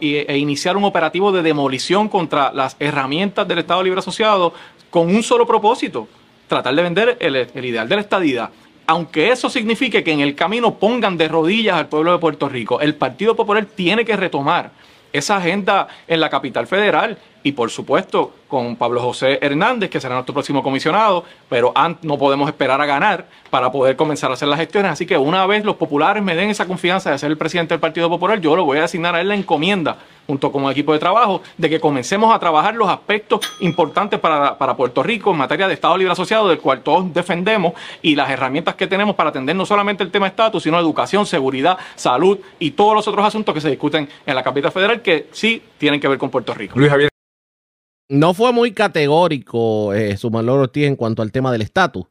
e iniciar un operativo de demolición contra las herramientas del Estado Libre Asociado con un solo propósito, tratar de vender el, el ideal de la estadidad aunque eso signifique que en el camino pongan de rodillas al pueblo de Puerto Rico, el Partido Popular tiene que retomar esa agenda en la capital federal y por supuesto con Pablo José Hernández, que será nuestro próximo comisionado, pero no podemos esperar a ganar para poder comenzar a hacer las gestiones. Así que una vez los populares me den esa confianza de ser el presidente del Partido Popular, yo lo voy a asignar a él la encomienda, junto con un equipo de trabajo, de que comencemos a trabajar los aspectos importantes para, Puerto Rico en materia de Estado Libre Asociado, del cual todos defendemos, y las herramientas que tenemos para atender no solamente el tema estatus, sino educación, seguridad, salud y todos los otros asuntos que se discuten en la capital federal que sí tienen que ver con Puerto Rico. Luis Javier. No fue muy categórico eh, su Sumalor Ortiz en cuanto al tema del estatus,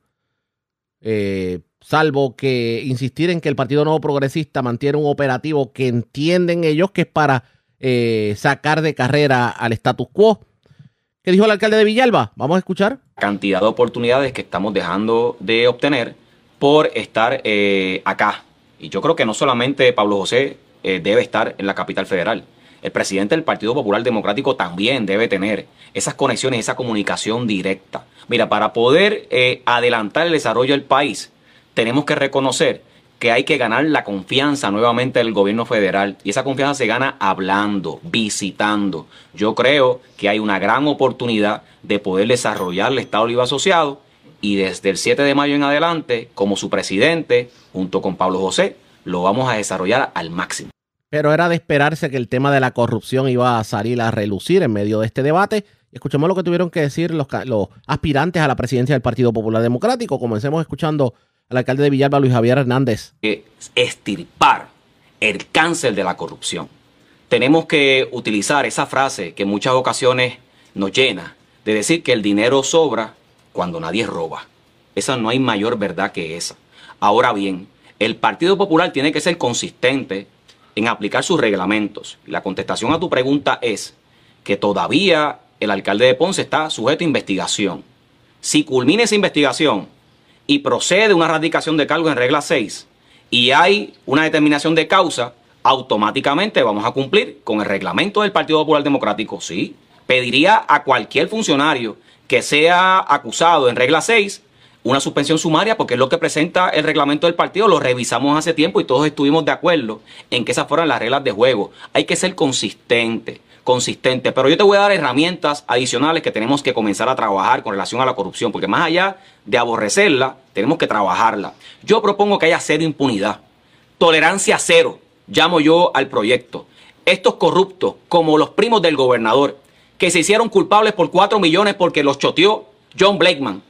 eh, salvo que insistir en que el Partido Nuevo Progresista mantiene un operativo que entienden ellos que es para eh, sacar de carrera al status quo. ¿Qué dijo el alcalde de Villalba? Vamos a escuchar. Cantidad de oportunidades que estamos dejando de obtener por estar acá. Y yo creo que no solamente Pablo José debe estar en la capital federal el presidente del Partido Popular Democrático también debe tener esas conexiones, esa comunicación directa. Mira, para poder eh, adelantar el desarrollo del país, tenemos que reconocer que hay que ganar la confianza nuevamente del gobierno federal y esa confianza se gana hablando, visitando. Yo creo que hay una gran oportunidad de poder desarrollar el Estado Libre Asociado y desde el 7 de mayo en adelante, como su presidente, junto con Pablo José, lo vamos a desarrollar al máximo pero era de esperarse que el tema de la corrupción iba a salir a relucir en medio de este debate. Escuchemos lo que tuvieron que decir los, aspirantes a la presidencia del Partido Popular Democrático. Comencemos escuchando al alcalde de Villalba, Luis Javier Hernández. Estirpar el cáncer de la corrupción. Tenemos que utilizar esa frase que en muchas ocasiones nos llena de decir que el dinero sobra cuando nadie roba. Esa no hay mayor verdad que esa. Ahora bien, el Partido Popular tiene que ser consistente en aplicar sus reglamentos. la contestación a tu pregunta es que todavía el alcalde de Ponce está sujeto a investigación. Si culmina esa investigación y procede una radicación de cargo en regla 6 y hay una determinación de causa, automáticamente vamos a cumplir con el reglamento del Partido Popular Democrático. Sí, pediría a cualquier funcionario que sea acusado en regla 6 una suspensión sumaria porque es lo que presenta el reglamento del partido, lo revisamos hace tiempo y todos estuvimos de acuerdo en que esas fueran las reglas de juego. Hay que ser consistente, consistente, pero yo te voy a dar herramientas adicionales que tenemos que comenzar a trabajar con relación a la corrupción, porque más allá de aborrecerla, tenemos que trabajarla. Yo propongo que haya cero impunidad, tolerancia cero, llamo yo al proyecto. Estos corruptos, como los primos del gobernador, que se hicieron culpables por 4 millones porque los choteó John Blakeman,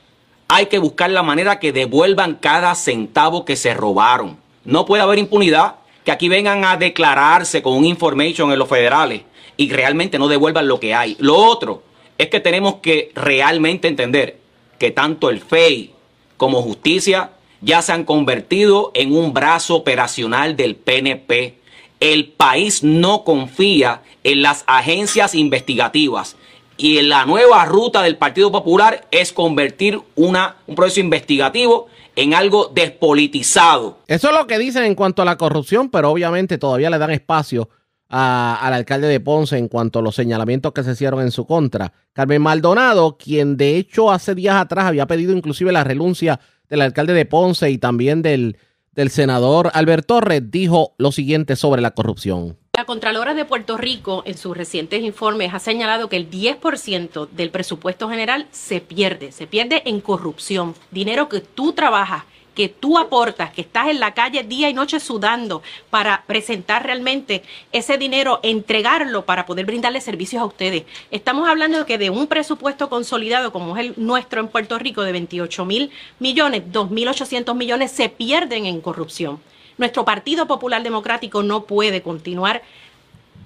hay que buscar la manera que devuelvan cada centavo que se robaron. No puede haber impunidad que aquí vengan a declararse con un information en los federales y realmente no devuelvan lo que hay. Lo otro es que tenemos que realmente entender que tanto el FEI como justicia ya se han convertido en un brazo operacional del PNP. El país no confía en las agencias investigativas y la nueva ruta del Partido Popular es convertir una, un proceso investigativo en algo despolitizado. Eso es lo que dicen en cuanto a la corrupción, pero obviamente todavía le dan espacio al alcalde de Ponce en cuanto a los señalamientos que se hicieron en su contra. Carmen Maldonado, quien de hecho hace días atrás había pedido inclusive la renuncia del alcalde de Ponce y también del, del senador Albert Torres, dijo lo siguiente sobre la corrupción. La Contralora de Puerto Rico en sus recientes informes ha señalado que el 10% del presupuesto general se pierde, se pierde en corrupción, dinero que tú trabajas que tú aportas, que estás en la calle día y noche sudando para presentar realmente ese dinero, entregarlo para poder brindarle servicios a ustedes. Estamos hablando de que de un presupuesto consolidado como es el nuestro en Puerto Rico de 28 mil millones, 2.800 millones se pierden en corrupción. Nuestro Partido Popular Democrático no puede continuar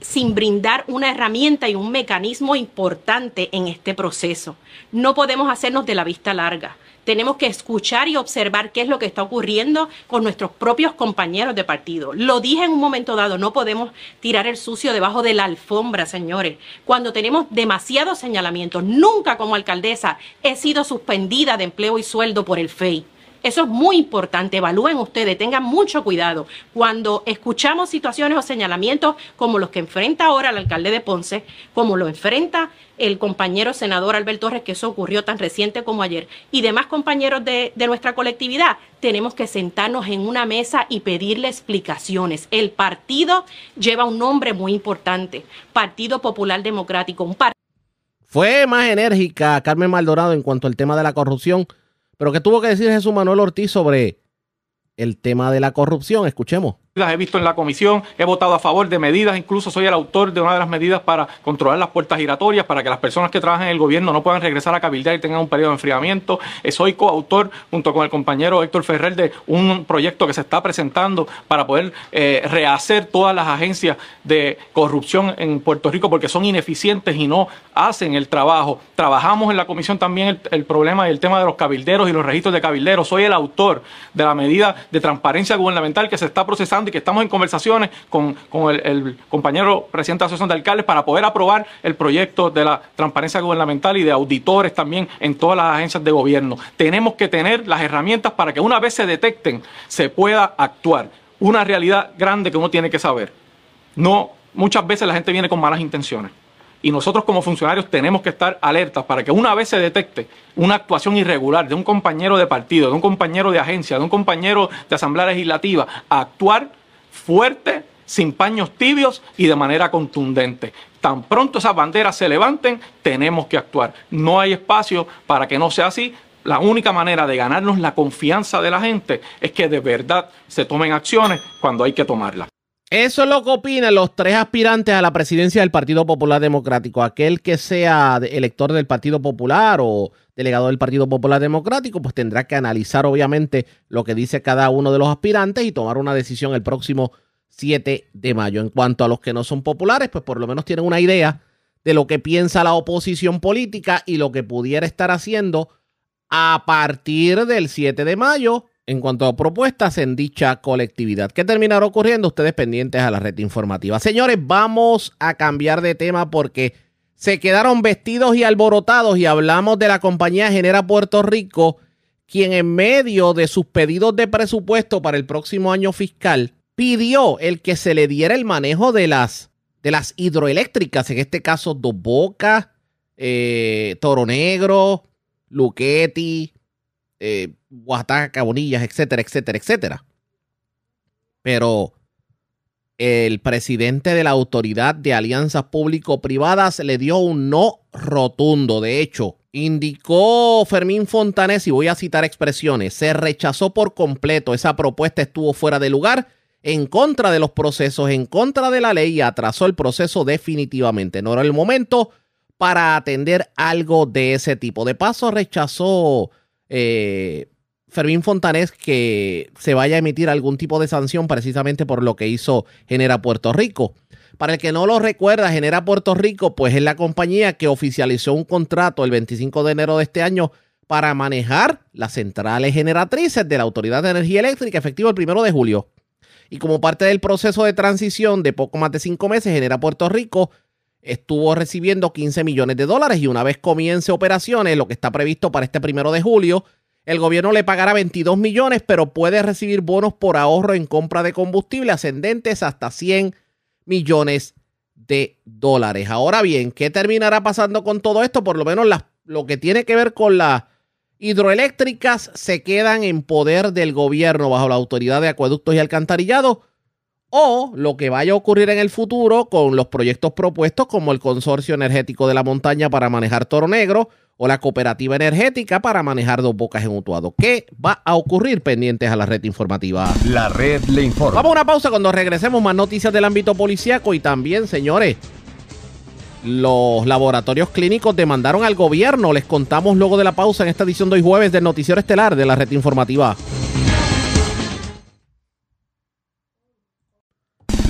sin brindar una herramienta y un mecanismo importante en este proceso. No podemos hacernos de la vista larga tenemos que escuchar y observar qué es lo que está ocurriendo con nuestros propios compañeros de partido. Lo dije en un momento dado, no podemos tirar el sucio debajo de la alfombra, señores. Cuando tenemos demasiados señalamientos, nunca como alcaldesa he sido suspendida de empleo y sueldo por el FEI. Eso es muy importante. Evalúen ustedes, tengan mucho cuidado. Cuando escuchamos situaciones o señalamientos como los que enfrenta ahora el alcalde de Ponce, como lo enfrenta el compañero senador Alberto Torres, que eso ocurrió tan reciente como ayer, y demás compañeros de, nuestra colectividad, tenemos que sentarnos en una mesa y pedirle explicaciones. El partido lleva un nombre muy importante, Partido Popular Democrático. Un Fue más enérgica Carmen Maldonado en cuanto al tema de la corrupción pero ¿qué tuvo que decir Jesús Manuel Ortiz sobre el tema de la corrupción? Escuchemos las he visto en la comisión, he votado a favor de medidas, incluso soy el autor de una de las medidas para controlar las puertas giratorias, para que las personas que trabajan en el gobierno no puedan regresar a cabildear y tengan un periodo de enfriamiento. Eh, soy coautor, junto con el compañero Héctor Ferrer, de un proyecto que se está presentando para poder eh, rehacer todas las agencias de corrupción en Puerto Rico porque son ineficientes y no hacen el trabajo. Trabajamos en la comisión también el, el problema del tema de los cabilderos y los registros de cabilderos. Soy el autor de la medida de transparencia gubernamental que se está procesando y que estamos en conversaciones con, el, compañero presidente de la Asociación de Alcaldes para poder aprobar el proyecto de la transparencia gubernamental y de auditores también en todas las agencias de gobierno. Tenemos que tener las herramientas para que una vez se detecten, se pueda actuar. Una realidad grande que uno tiene que saber. No, muchas veces la gente viene con malas intenciones y nosotros como funcionarios tenemos que estar alertas para que una vez se detecte una actuación irregular de un compañero de partido, de un compañero de agencia, de un compañero de asamblea legislativa, actuar fuerte, sin paños tibios y de manera contundente. Tan pronto esas banderas se levanten, tenemos que actuar. No hay espacio para que no sea así. La única manera de ganarnos la confianza de la gente es que de verdad se tomen acciones cuando hay que tomarlas. Eso es lo que opinan los tres aspirantes a la presidencia del Partido Popular Democrático. Aquel que sea elector del Partido Popular o delegado del Partido Popular Democrático, pues tendrá que analizar obviamente lo que dice cada uno de los aspirantes y tomar una decisión el próximo 7 de mayo. En cuanto a los que no son populares, pues por lo menos tienen una idea de lo que piensa la oposición política y lo que pudiera estar haciendo a partir del 7 de mayo en cuanto a propuestas en dicha colectividad. ¿Qué terminará ocurriendo? Ustedes pendientes a la red informativa. Señores, vamos a cambiar de tema porque se quedaron vestidos y alborotados y hablamos de la compañía Genera Puerto Rico, quien en medio de sus pedidos de presupuesto para el próximo año fiscal pidió el que se le diera el manejo de las, de las hidroeléctricas, en este caso Dos Bocas, eh, Toro Negro, Luquetti, eh, Oaxaca, Bonillas, etcétera, etcétera, etcétera. Pero el presidente de la Autoridad de Alianzas Público-Privadas le dio un no rotundo. De hecho, indicó Fermín Fontanés, y voy a citar expresiones, se rechazó por completo. Esa propuesta estuvo fuera de lugar, en contra de los procesos, en contra de la ley y atrasó el proceso definitivamente. No era el momento para atender algo de ese tipo. De paso, rechazó eh, Fermín Fontanés que se vaya a emitir algún tipo de sanción precisamente por lo que hizo Genera Puerto Rico. Para el que no lo recuerda, Genera Puerto Rico, pues es la compañía que oficializó un contrato el 25 de enero de este año para manejar las centrales generatrices de la Autoridad de Energía Eléctrica, efectivo el primero de julio. Y como parte del proceso de transición de poco más de cinco meses, Genera Puerto Rico estuvo recibiendo 15 millones de dólares y una vez comience operaciones, lo que está previsto para este primero de julio, el gobierno le pagará 22 millones, pero puede recibir bonos por ahorro en compra de combustible ascendentes hasta 100 millones de dólares. Ahora bien, ¿qué terminará pasando con todo esto? Por lo menos lo que tiene que ver con las hidroeléctricas se quedan en poder del gobierno bajo la autoridad de acueductos y alcantarillados o lo que vaya a ocurrir en el futuro con los proyectos propuestos como el Consorcio Energético de la Montaña para manejar Toro Negro o la Cooperativa Energética para manejar Dos Bocas en Utuado. ¿Qué va a ocurrir pendientes a la red informativa? La red le informa. Vamos a una pausa cuando regresemos más noticias del ámbito policíaco y también, señores, los laboratorios clínicos demandaron al gobierno. Les contamos luego de la pausa en esta edición de hoy jueves del Noticiero Estelar de la red informativa.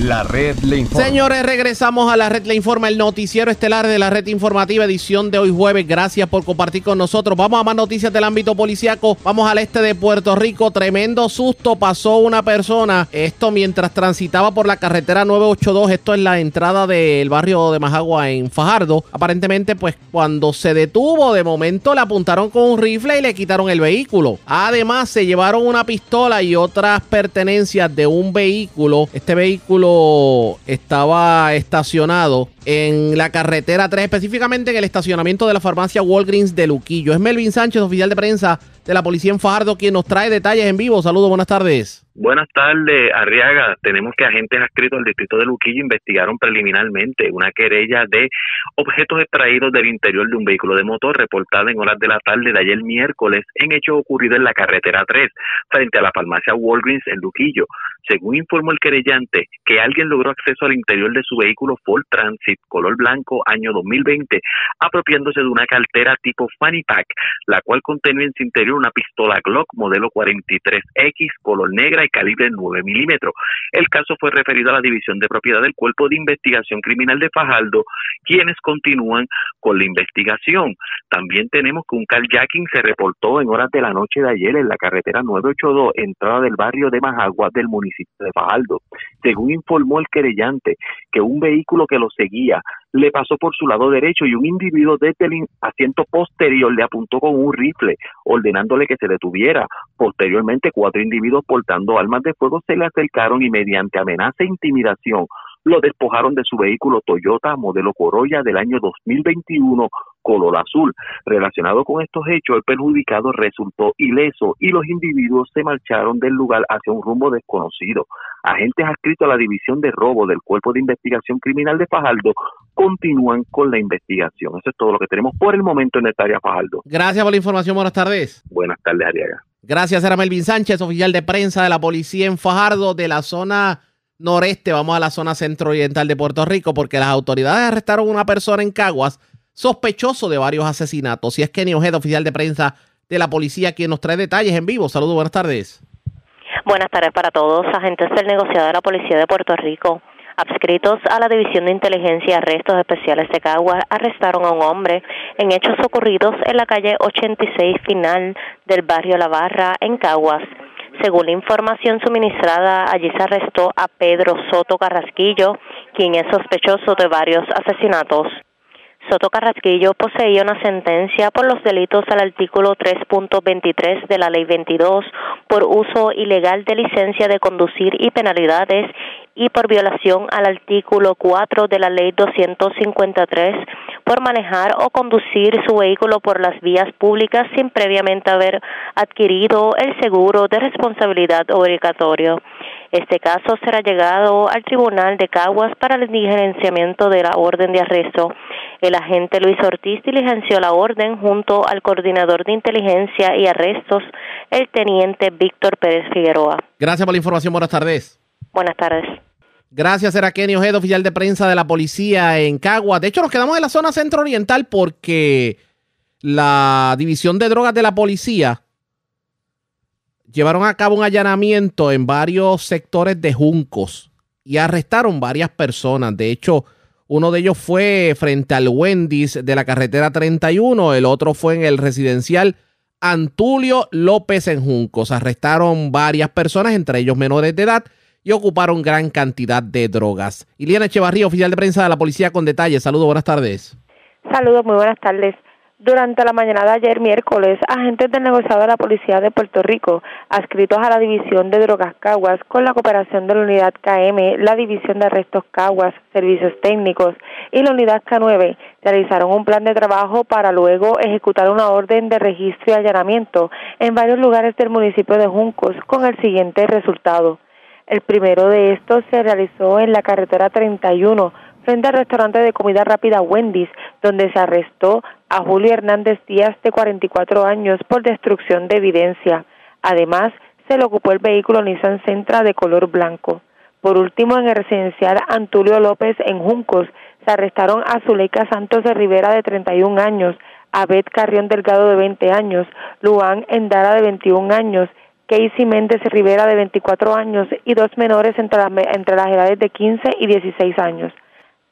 La red le informa. Señores, regresamos a la red le informa, el noticiero estelar de la red informativa, edición de hoy jueves. Gracias por compartir con nosotros. Vamos a más noticias del ámbito policiaco. Vamos al este de Puerto Rico. Tremendo susto pasó una persona. Esto mientras transitaba por la carretera 982. Esto es la entrada del barrio de Majagua en Fajardo. Aparentemente, pues cuando se detuvo, de momento le apuntaron con un rifle y le quitaron el vehículo. Además, se llevaron una pistola y otras pertenencias de un vehículo. Este vehículo estaba estacionado en la carretera 3, específicamente en el estacionamiento de la farmacia Walgreens de Luquillo. Es Melvin Sánchez, oficial de prensa de la policía en Fajardo, quien nos trae detalles en vivo. Saludos, buenas tardes. Buenas tardes, Arriaga. Tenemos que agentes adscritos al distrito de Luquillo investigaron preliminarmente una querella de objetos extraídos del interior de un vehículo de motor reportada en horas de la tarde de ayer miércoles en hecho ocurrido en la carretera 3 frente a la farmacia Walgreens en Luquillo. Según informó el querellante, que alguien logró acceso al interior de su vehículo Ford Transit color blanco año 2020, apropiándose de una cartera tipo Fanny Pack, la cual contenía en su interior una pistola Glock modelo 43X color negra y calibre 9 milímetros. El caso fue referido a la División de Propiedad del Cuerpo de Investigación Criminal de Fajardo, quienes continúan con la investigación. También tenemos que un carjacking se reportó en horas de la noche de ayer en la carretera 982, entrada del barrio de Majagua del municipio de Fajardo. Según informó el querellante, que un vehículo que lo seguía le pasó por su lado derecho y un individuo desde el asiento posterior le apuntó con un rifle, ordenándole que se detuviera. Posteriormente, cuatro individuos portando armas de fuego se le acercaron y mediante amenaza e intimidación lo despojaron de su vehículo Toyota modelo Corolla del año 2021 color azul. Relacionado con estos hechos, el perjudicado resultó ileso y los individuos se marcharon del lugar hacia un rumbo desconocido. Agentes adscritos a la División de Robo del Cuerpo de Investigación Criminal de Fajardo continúan con la investigación. Eso es todo lo que tenemos por el momento en esta área Fajardo. Gracias por la información. Buenas tardes. Buenas tardes, Ariaga. Gracias, era Melvin Sánchez, oficial de prensa de la policía en Fajardo de la zona noreste, vamos a la zona centro-oriental de Puerto Rico, porque las autoridades arrestaron a una persona en Caguas sospechoso de varios asesinatos. Y es Kenny Ojeda, oficial de prensa de la policía, quien nos trae detalles en vivo. Saludos, buenas tardes. Buenas tardes para todos. Agentes del negociado de la Policía de Puerto Rico, adscritos a la División de Inteligencia y Arrestos Especiales de Caguas, arrestaron a un hombre en hechos ocurridos en la calle 86 final del barrio La Barra, en Caguas. Según la información suministrada, allí se arrestó a Pedro Soto Carrasquillo, quien es sospechoso de varios asesinatos. Soto Carrasquillo poseía una sentencia por los delitos al artículo 3.23 de la Ley 22 por uso ilegal de licencia de conducir y penalidades y por violación al artículo 4 de la Ley 253 por manejar o conducir su vehículo por las vías públicas sin previamente haber adquirido el seguro de responsabilidad obligatorio. Este caso será llegado al Tribunal de Caguas para el diligenciamiento de la orden de arresto. El agente Luis Ortiz diligenció la orden junto al coordinador de inteligencia y arrestos, el teniente Víctor Pérez Figueroa. Gracias por la información. Buenas tardes. Buenas tardes. Gracias, era Kenny Ojeda, oficial de prensa de la policía en Caguas. De hecho, nos quedamos en la zona centro-oriental porque la división de drogas de la policía llevaron a cabo un allanamiento en varios sectores de Juncos y arrestaron varias personas. De hecho, uno de ellos fue frente al Wendy's de la carretera 31, el otro fue en el residencial Antulio López en Juncos. Arrestaron varias personas, entre ellos menores de edad, y ocuparon gran cantidad de drogas. Iliana Echevarría, oficial de prensa de la policía con detalles. Saludos, buenas tardes. Saludos, muy buenas tardes. Durante la mañana de ayer, miércoles, agentes del negociado de la Policía de Puerto Rico, adscritos a la División de Drogas Caguas, con la cooperación de la Unidad KM, la División de Arrestos Caguas, Servicios Técnicos y la Unidad K9, realizaron un plan de trabajo para luego ejecutar una orden de registro y allanamiento en varios lugares del municipio de Juncos con el siguiente resultado. El primero de estos se realizó en la carretera 31, frente al restaurante de comida rápida Wendy's, donde se arrestó a Julio Hernández Díaz, de 44 años, por destrucción de evidencia. Además, se le ocupó el vehículo Nissan Sentra de color blanco. Por último, en el residencial Antulio López en Juncos, se arrestaron a Zuleika Santos de Rivera, de 31 años, a Beth Carrión Delgado, de 20 años, Luan Endara, de 21 años, Casey Méndez Rivera, de 24 años, y dos menores entre, entre las edades de 15 y 16 años.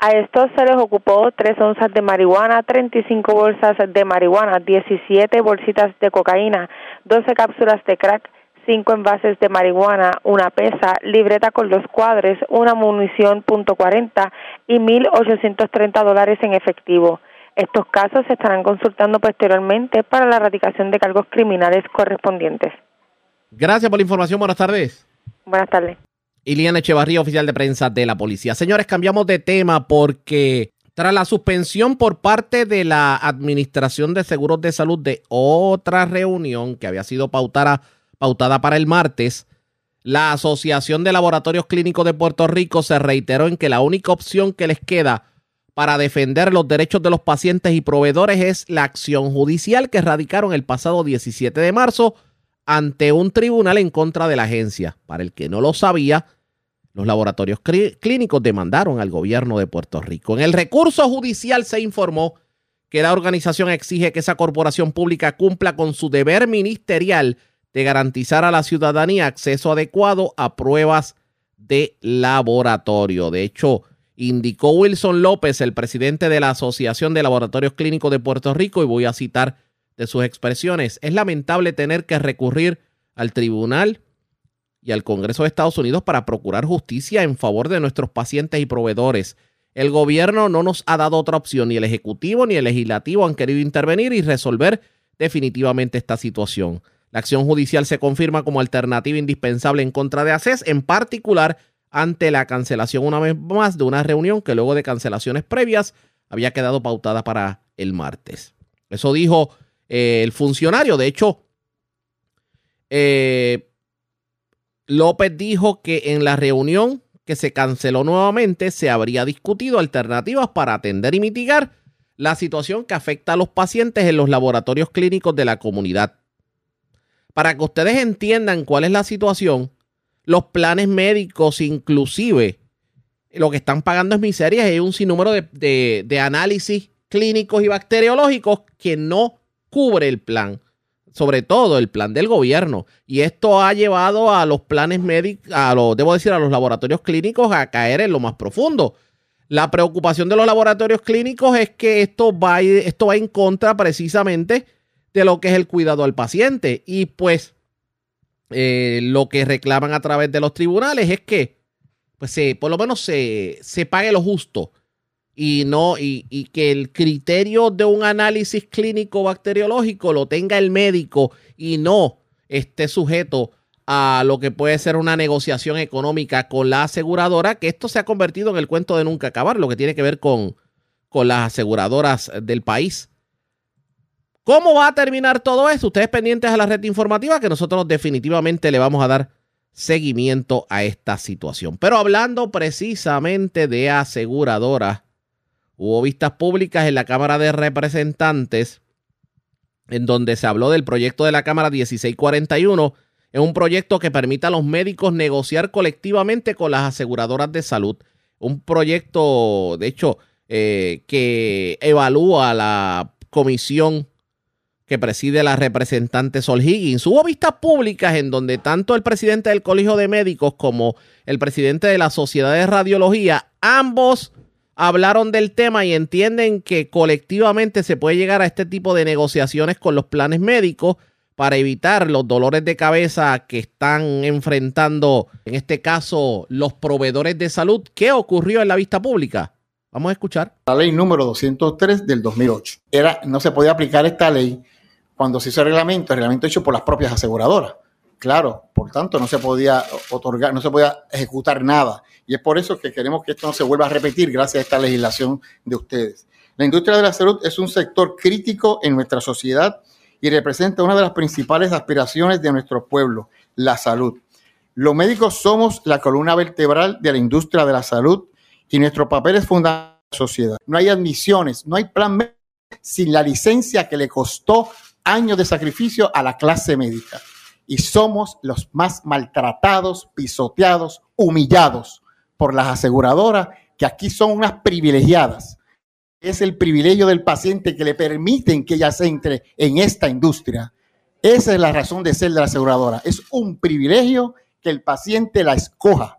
A estos se les ocupó 3 onzas de marihuana, 35 bolsas de marihuana, 17 bolsitas de cocaína, 12 cápsulas de crack, 5 envases de marihuana, una pesa, libreta con los cuadres, una munición .40 y 1.830 dólares en efectivo. Estos casos se estarán consultando posteriormente para la erradicación de cargos criminales correspondientes. Gracias por la información. Buenas tardes. Buenas tardes. Iliana Echevarría, oficial de prensa de la policía. Señores, cambiamos de tema porque tras la suspensión por parte de la Administración de Seguros de Salud de otra reunión que había sido pautada, pautada para el martes, la Asociación de Laboratorios Clínicos de Puerto Rico se reiteró en que la única opción que les queda para defender los derechos de los pacientes y proveedores es la acción judicial que radicaron el pasado 17 de marzo ante un tribunal en contra de la agencia. Para el que no lo sabía, los laboratorios clínicos demandaron al gobierno de Puerto Rico. En el recurso judicial se informó que la organización exige que esa corporación pública cumpla con su deber ministerial de garantizar a la ciudadanía acceso adecuado a pruebas de laboratorio. De hecho, indicó Wilson López, el presidente de la Asociación de Laboratorios Clínicos de Puerto Rico, y voy a citar de sus expresiones. Es lamentable tener que recurrir al tribunal y al Congreso de Estados Unidos para procurar justicia en favor de nuestros pacientes y proveedores. El gobierno no nos ha dado otra opción, ni el Ejecutivo ni el Legislativo han querido intervenir y resolver definitivamente esta situación. La acción judicial se confirma como alternativa indispensable en contra de ACES, en particular ante la cancelación una vez más de una reunión que luego de cancelaciones previas había quedado pautada para el martes. Eso dijo eh, el funcionario. De hecho, eh, López dijo que en la reunión que se canceló nuevamente se habría discutido alternativas para atender y mitigar la situación que afecta a los pacientes en los laboratorios clínicos de la comunidad. Para que ustedes entiendan cuál es la situación, los planes médicos inclusive lo que están pagando es miseria y hay un sinnúmero de, de análisis clínicos y bacteriológicos que no cubre el plan, sobre todo el plan del gobierno. Y esto ha llevado a los planes médicos, a los, debo decir, a los laboratorios clínicos a caer en lo más profundo. La preocupación de los laboratorios clínicos es que esto va, esto va en contra precisamente de lo que es el cuidado al paciente. Y pues eh, lo que reclaman a través de los tribunales es que pues, se, por lo menos se, se pague lo justo y no y, y, que el criterio de un análisis clínico bacteriológico lo tenga el médico y no esté sujeto a lo que puede ser una negociación económica con la aseguradora, que esto se ha convertido en el cuento de nunca acabar, lo que tiene que ver con, con las aseguradoras del país. ¿Cómo va a terminar todo esto? Ustedes pendientes a la red informativa que nosotros definitivamente le vamos a dar seguimiento a esta situación. Pero hablando precisamente de aseguradoras, Hubo vistas públicas en la Cámara de Representantes en donde se habló del proyecto de la Cámara 1641. Es un proyecto que permite a los médicos negociar colectivamente con las aseguradoras de salud. Un proyecto, de hecho, eh, que evalúa la comisión que preside la representante Sol Higgins. Hubo vistas públicas en donde tanto el presidente del Colegio de Médicos como el presidente de la Sociedad de Radiología, ambos hablaron del tema y entienden que colectivamente se puede llegar a este tipo de negociaciones con los planes médicos para evitar los dolores de cabeza que están enfrentando, en este caso, los proveedores de salud. ¿Qué ocurrió en la vista pública? Vamos a escuchar. La ley número 203 del 2008. Era, no se podía aplicar esta ley cuando se hizo el reglamento, el reglamento hecho por las propias aseguradoras. Claro, por tanto, no se podía otorgar, no se podía ejecutar nada. Y es por eso que queremos que esto no se vuelva a repetir gracias a esta legislación de ustedes. La industria de la salud es un sector crítico en nuestra sociedad y representa una de las principales aspiraciones de nuestro pueblo, la salud. Los médicos somos la columna vertebral de la industria de la salud y nuestro papel es fundamental en la sociedad. No hay admisiones, no hay plan sin la licencia que le costó años de sacrificio a la clase médica. Y somos los más maltratados, pisoteados, humillados por las aseguradoras, que aquí son unas privilegiadas. Es el privilegio del paciente que le permiten que ella se entre en esta industria. Esa es la razón de ser de la aseguradora. Es un privilegio que el paciente la escoja.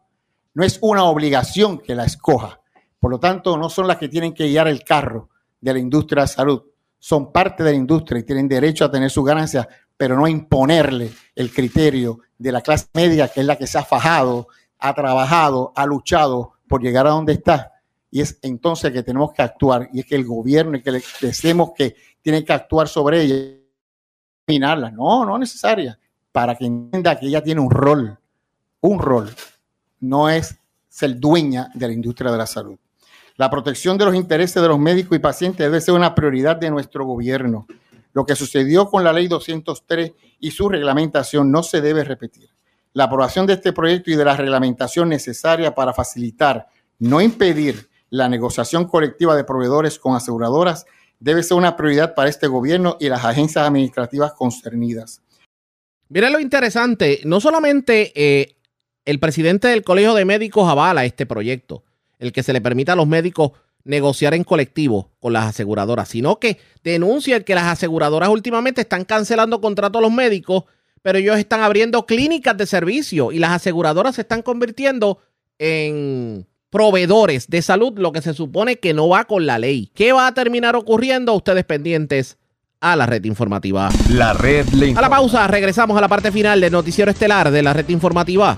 No es una obligación que la escoja. Por lo tanto, no son las que tienen que guiar el carro de la industria de salud. Son parte de la industria y tienen derecho a tener sus ganancias, pero no imponerle el criterio de la clase media, que es la que se ha fajado, ha trabajado, ha luchado por llegar a donde está. Y es entonces que tenemos que actuar. Y es que el gobierno y que le decimos que tiene que actuar sobre ella, eliminarla. No, no es necesaria. Para que entienda que ella tiene un rol un rol, no es ser dueña de la industria de la salud. La protección de los intereses de los médicos y pacientes debe ser una prioridad de nuestro gobierno. Lo que sucedió con la ley 203 y su reglamentación no se debe repetir. La aprobación de este proyecto y de la reglamentación necesaria para facilitar, no impedir, la negociación colectiva de proveedores con aseguradoras debe ser una prioridad para este gobierno y las agencias administrativas concernidas. Mira lo interesante, no solamente eh, el presidente del Colegio de Médicos avala este proyecto, el que se le permita a los médicos negociar en colectivo con las aseguradoras, sino que denuncia que las aseguradoras últimamente están cancelando contratos a los médicos, pero ellos están abriendo clínicas de servicio y las aseguradoras se están convirtiendo en proveedores de salud, lo que se supone que no va con la ley. ¿Qué va a terminar ocurriendo? Ustedes pendientes a la red informativa. La red A la pausa, regresamos a la parte final del noticiero estelar de la red informativa.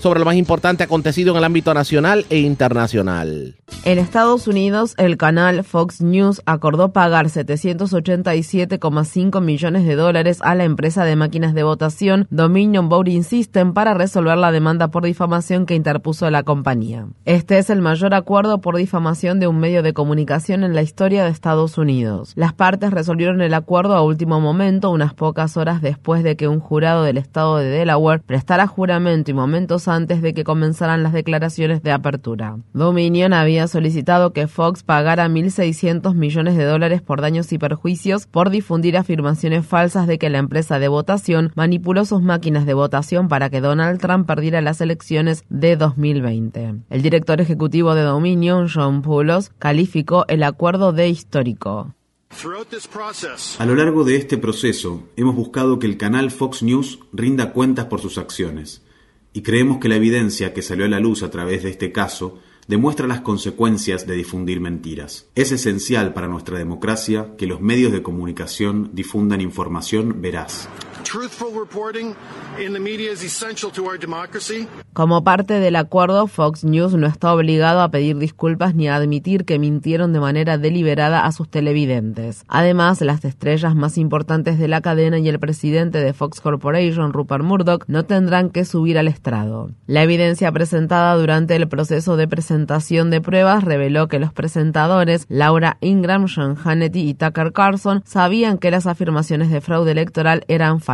sobre lo más importante acontecido en el ámbito nacional e internacional. En Estados Unidos, el canal Fox News acordó pagar 787,5 millones de dólares a la empresa de máquinas de votación Dominion Voting System para resolver la demanda por difamación que interpuso la compañía. Este es el mayor acuerdo por difamación de un medio de comunicación en la historia de Estados Unidos. Las partes resolvieron el acuerdo a último momento, unas pocas horas después de que un jurado del estado de Delaware prestara juramento y momentos antes de que comenzaran las declaraciones de apertura. Dominion había solicitado que Fox pagara 1.600 millones de dólares por daños y perjuicios por difundir afirmaciones falsas de que la empresa de votación manipuló sus máquinas de votación para que Donald Trump perdiera las elecciones de 2020. El director ejecutivo de Dominion, John Poulos, calificó el acuerdo de histórico. A lo largo de este proceso, hemos buscado que el canal Fox News rinda cuentas por sus acciones y creemos que la evidencia que salió a la luz a través de este caso demuestra las consecuencias de difundir mentiras. Es esencial para nuestra democracia que los medios de comunicación difundan información veraz. Como parte del acuerdo, Fox News no está obligado a pedir disculpas ni a admitir que mintieron de manera deliberada a sus televidentes. Además, las estrellas más importantes de la cadena y el presidente de Fox Corporation, Rupert Murdoch, no tendrán que subir al estrado. La evidencia presentada durante el proceso de presentación de pruebas reveló que los presentadores Laura Ingram, Sean Hannity y Tucker Carlson sabían que las afirmaciones de fraude electoral eran falsas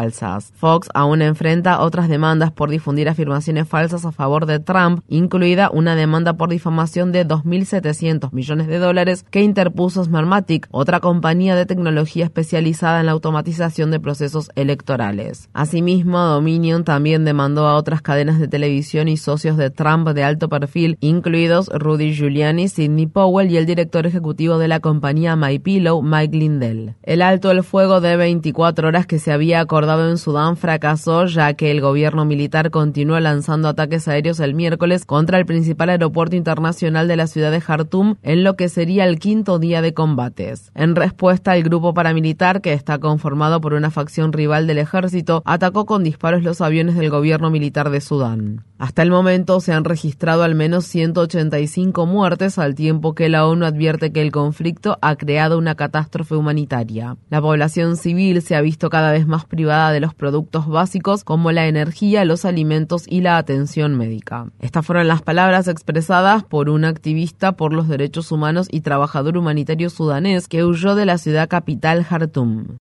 Fox aún enfrenta otras demandas por difundir afirmaciones falsas a favor de Trump, incluida una demanda por difamación de 2.700 millones de dólares que interpuso Smartmatic, otra compañía de tecnología especializada en la automatización de procesos electorales. Asimismo, Dominion también demandó a otras cadenas de televisión y socios de Trump de alto perfil, incluidos Rudy Giuliani, Sidney Powell y el director ejecutivo de la compañía MyPillow, Mike Lindell. El alto el fuego de 24 horas que se había acordado llevado en Sudán fracasó ya que el gobierno militar continuó lanzando ataques aéreos el miércoles contra el principal aeropuerto internacional de la ciudad de Jartum en lo que sería el quinto día de combates. En respuesta, el grupo paramilitar, que está conformado por una facción rival del ejército, atacó con disparos los aviones del gobierno militar de Sudán. Hasta el momento se han registrado al menos 185 muertes al tiempo que la ONU advierte que el conflicto ha creado una catástrofe humanitaria. La población civil se ha visto cada vez más privada de los productos básicos como la energía, los alimentos y la atención médica. Estas fueron las palabras expresadas por un activista por los derechos humanos y trabajador humanitario sudanés que huyó de la ciudad capital Jartum.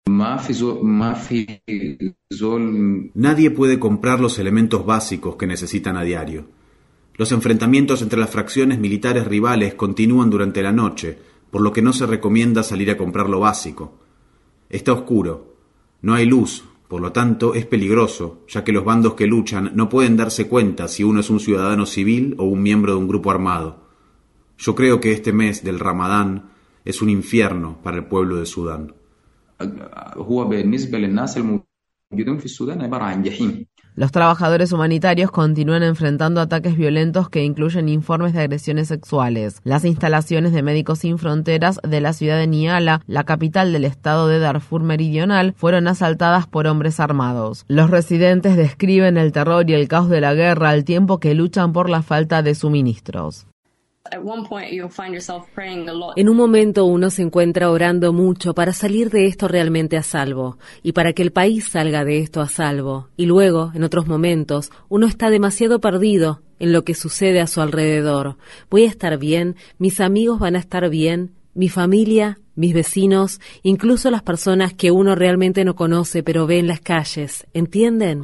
Nadie puede comprar los elementos básicos que necesitan a diario. Los enfrentamientos entre las fracciones militares rivales continúan durante la noche, por lo que no se recomienda salir a comprar lo básico. Está oscuro, no hay luz, por lo tanto es peligroso, ya que los bandos que luchan no pueden darse cuenta si uno es un ciudadano civil o un miembro de un grupo armado. Yo creo que este mes del Ramadán es un infierno para el pueblo de Sudán. Los trabajadores humanitarios continúan enfrentando ataques violentos que incluyen informes de agresiones sexuales. Las instalaciones de Médicos Sin Fronteras de la ciudad de Niala, la capital del estado de Darfur Meridional, fueron asaltadas por hombres armados. Los residentes describen el terror y el caos de la guerra al tiempo que luchan por la falta de suministros. En un momento uno se encuentra orando mucho para salir de esto realmente a salvo y para que el país salga de esto a salvo. Y luego, en otros momentos, uno está demasiado perdido en lo que sucede a su alrededor. Voy a estar bien, mis amigos van a estar bien, mi familia, mis vecinos, incluso las personas que uno realmente no conoce pero ve en las calles, ¿entienden?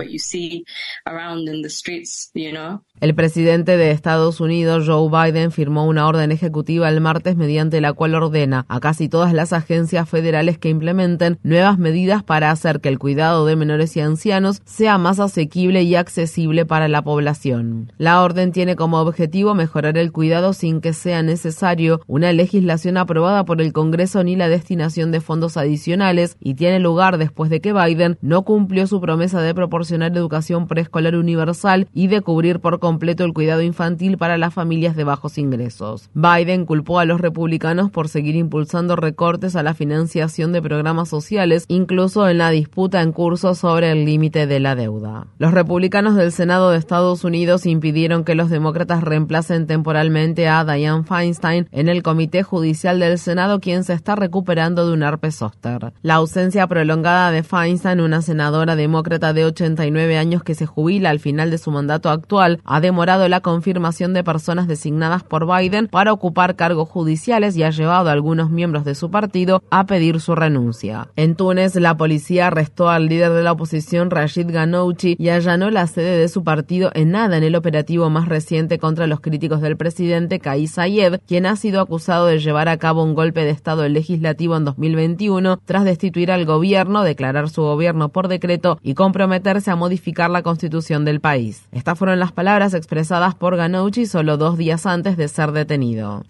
El presidente de Estados Unidos, Joe Biden, firmó una orden ejecutiva el martes mediante la cual ordena a casi todas las agencias federales que implementen nuevas medidas para hacer que el cuidado de menores y ancianos sea más asequible y accesible para la población. La orden tiene como objetivo mejorar el cuidado sin que sea necesario una legislación aprobada por el Congreso ni la destinación de fondos adicionales y tiene lugar después de que Biden no cumplió su promesa de proporcionar educación preescolar universal y de cubrir por completo el cuidado infantil para las familias de bajos ingresos. Biden culpó a los republicanos por seguir impulsando recortes a la financiación de programas sociales, incluso en la disputa en curso sobre el límite de la deuda. Los republicanos del Senado de Estados Unidos impidieron que los demócratas reemplacen temporalmente a Dianne Feinstein en el Comité Judicial del Senado, quien se está recuperando de un herpes zóster. La ausencia prolongada de Feinstein, una senadora demócrata de 89 años que se jubila al final de su mandato actual, ha demorado la confirmación de personas designadas por Biden para ocupar cargos judiciales y ha llevado a algunos miembros de su partido a pedir su renuncia. En Túnez, la policía arrestó al líder de la oposición Rashid Ghanouchi y allanó la sede de su partido en nada en el operativo más reciente contra los críticos del presidente Kais Sayed, quien ha sido acusado de llevar a cabo un golpe de Estado legislativo en 2021 tras destituir al gobierno, declarar su gobierno por decreto y comprometerse a modificar la constitución del país. Estas fueron las palabras expresadas por Ghanouchi solo dos días antes de ser detenido.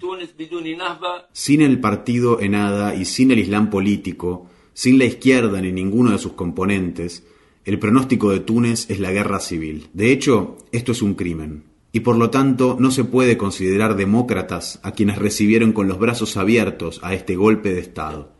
Sin el partido Enada y sin el Islam político, sin la izquierda ni ninguno de sus componentes, el pronóstico de Túnez es la guerra civil. De hecho, esto es un crimen y por lo tanto no se puede considerar demócratas a quienes recibieron con los brazos abiertos a este golpe de Estado.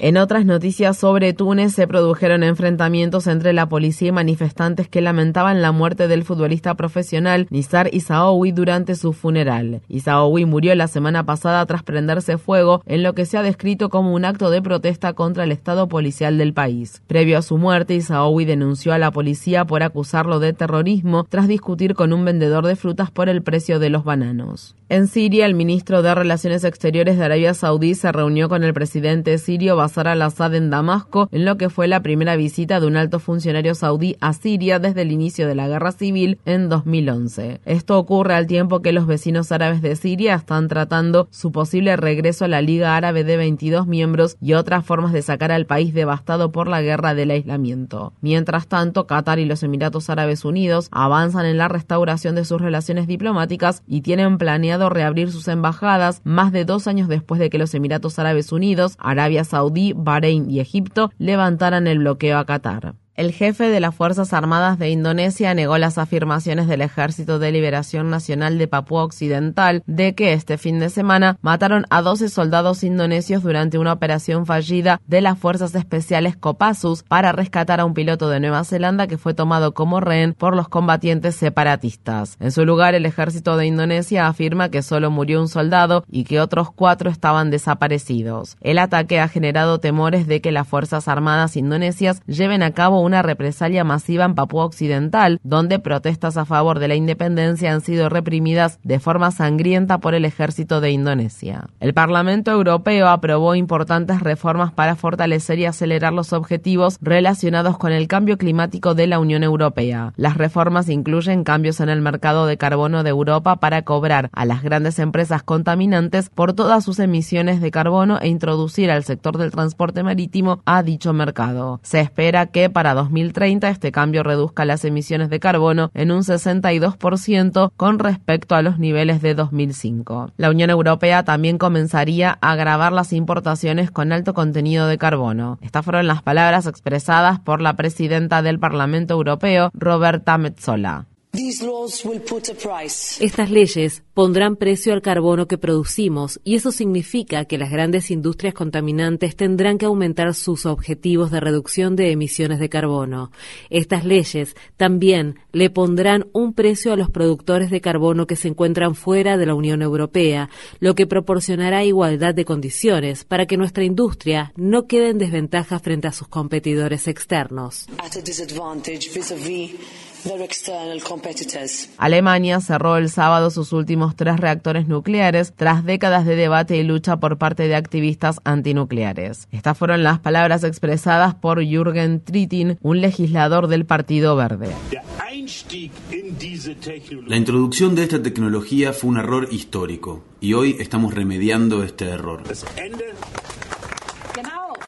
En otras noticias sobre Túnez se produjeron enfrentamientos entre la policía y manifestantes que lamentaban la muerte del futbolista profesional Nizar Isaoui durante su funeral. Isaoui murió la semana pasada tras prenderse fuego en lo que se ha descrito como un acto de protesta contra el estado policial del país. Previo a su muerte, Isaoui denunció a la policía por acusarlo de terrorismo tras discutir con un vendedor de frutas por el precio de los bananos. En Siria, el ministro de Relaciones Exteriores de Arabia Saudí se reunió con el presidente sirio Bashar al-Assad en Damasco en lo que fue la primera visita de un alto funcionario saudí a Siria desde el inicio de la guerra civil en 2011. Esto ocurre al tiempo que los vecinos árabes de Siria están tratando su posible regreso a la Liga Árabe de 22 miembros y otras formas de sacar al país devastado por la guerra del aislamiento. Mientras tanto, Qatar y los Emiratos Árabes Unidos avanzan en la restauración de sus relaciones diplomáticas y tienen planeado reabrir sus embajadas más de dos años después de que los Emiratos Emiratos Árabes Unidos, Arabia Saudí, Bahrein y Egipto levantaran el bloqueo a Qatar. El jefe de las Fuerzas Armadas de Indonesia negó las afirmaciones del Ejército de Liberación Nacional de Papúa Occidental de que este fin de semana mataron a 12 soldados indonesios durante una operación fallida de las Fuerzas Especiales Kopassus para rescatar a un piloto de Nueva Zelanda que fue tomado como rehén por los combatientes separatistas. En su lugar, el Ejército de Indonesia afirma que solo murió un soldado y que otros cuatro estaban desaparecidos. El ataque ha generado temores de que las Fuerzas Armadas indonesias lleven a cabo una represalia masiva en Papúa Occidental, donde protestas a favor de la independencia han sido reprimidas de forma sangrienta por el ejército de Indonesia. El Parlamento Europeo aprobó importantes reformas para fortalecer y acelerar los objetivos relacionados con el cambio climático de la Unión Europea. Las reformas incluyen cambios en el mercado de carbono de Europa para cobrar a las grandes empresas contaminantes por todas sus emisiones de carbono e introducir al sector del transporte marítimo a dicho mercado. Se espera que para 2030 este cambio reduzca las emisiones de carbono en un 62% con respecto a los niveles de 2005. La Unión Europea también comenzaría a grabar las importaciones con alto contenido de carbono. Estas fueron las palabras expresadas por la presidenta del Parlamento Europeo, Roberta Metsola. Estas leyes pondrán precio al carbono que producimos y eso significa que las grandes industrias contaminantes tendrán que aumentar sus objetivos de reducción de emisiones de carbono. Estas leyes también le pondrán un precio a los productores de carbono que se encuentran fuera de la Unión Europea, lo que proporcionará igualdad de condiciones para que nuestra industria no quede en desventaja frente a sus competidores externos. Alemania cerró el sábado sus últimos tres reactores nucleares tras décadas de debate y lucha por parte de activistas antinucleares. Estas fueron las palabras expresadas por Jürgen Trittin, un legislador del Partido Verde. La introducción de esta tecnología fue un error histórico y hoy estamos remediando este error.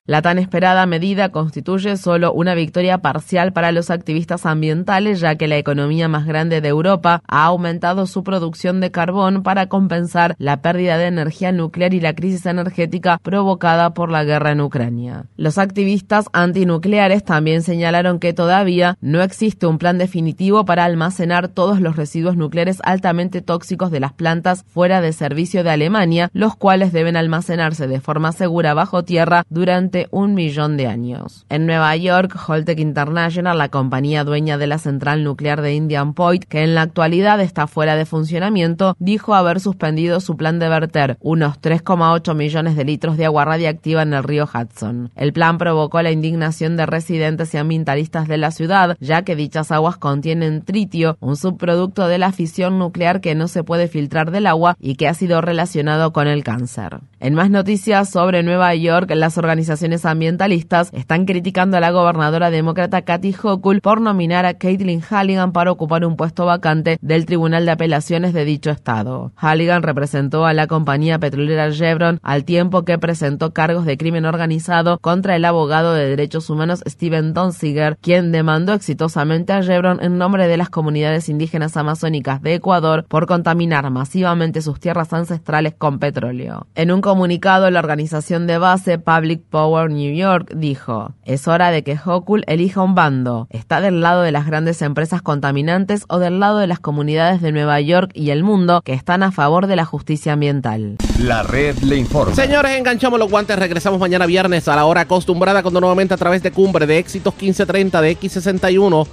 La tan esperada medida constituye solo una victoria parcial para los activistas ambientales, ya que la economía más grande de Europa ha aumentado su producción de carbón para compensar la pérdida de energía nuclear y la crisis energética provocada por la guerra en Ucrania. Los activistas antinucleares también señalaron que todavía no existe un plan definitivo para almacenar todos los residuos nucleares altamente tóxicos de las plantas fuera de servicio de Alemania, los cuales deben almacenarse de forma segura bajo tierra durante un millón de años. En Nueva York, Holtec International, la compañía dueña de la central nuclear de Indian Point, que en la actualidad está fuera de funcionamiento, dijo haber suspendido su plan de verter unos 3,8 millones de litros de agua radiactiva en el río Hudson. El plan provocó la indignación de residentes y ambientalistas de la ciudad, ya que dichas aguas contienen tritio, un subproducto de la fisión nuclear que no se puede filtrar del agua y que ha sido relacionado con el cáncer. En más noticias sobre Nueva York, las organizaciones ambientalistas están criticando a la gobernadora demócrata Kathy Hochul por nominar a Caitlin Halligan para ocupar un puesto vacante del Tribunal de Apelaciones de dicho estado. Halligan representó a la compañía petrolera Chevron al tiempo que presentó cargos de crimen organizado contra el abogado de derechos humanos Steven Donziger, quien demandó exitosamente a Chevron en nombre de las comunidades indígenas amazónicas de Ecuador por contaminar masivamente sus tierras ancestrales con petróleo. En un comunicado, la organización de base Public Power New York dijo, es hora de que Hochul elija un bando. ¿Está del lado de las grandes empresas contaminantes o del lado de las comunidades de Nueva York y el mundo que están a favor de la justicia ambiental? La red le informa. Señores, enganchamos los guantes. Regresamos mañana viernes a la hora acostumbrada cuando nuevamente a través de Cumbre, de Éxitos 1530, de X61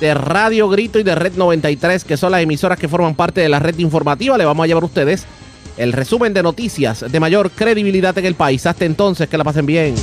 de Radio Grito y de Red 93, que son las emisoras que forman parte de la red informativa. Le vamos a llevar a ustedes el resumen de noticias de mayor credibilidad en el país. Hasta entonces, que la pasen bien.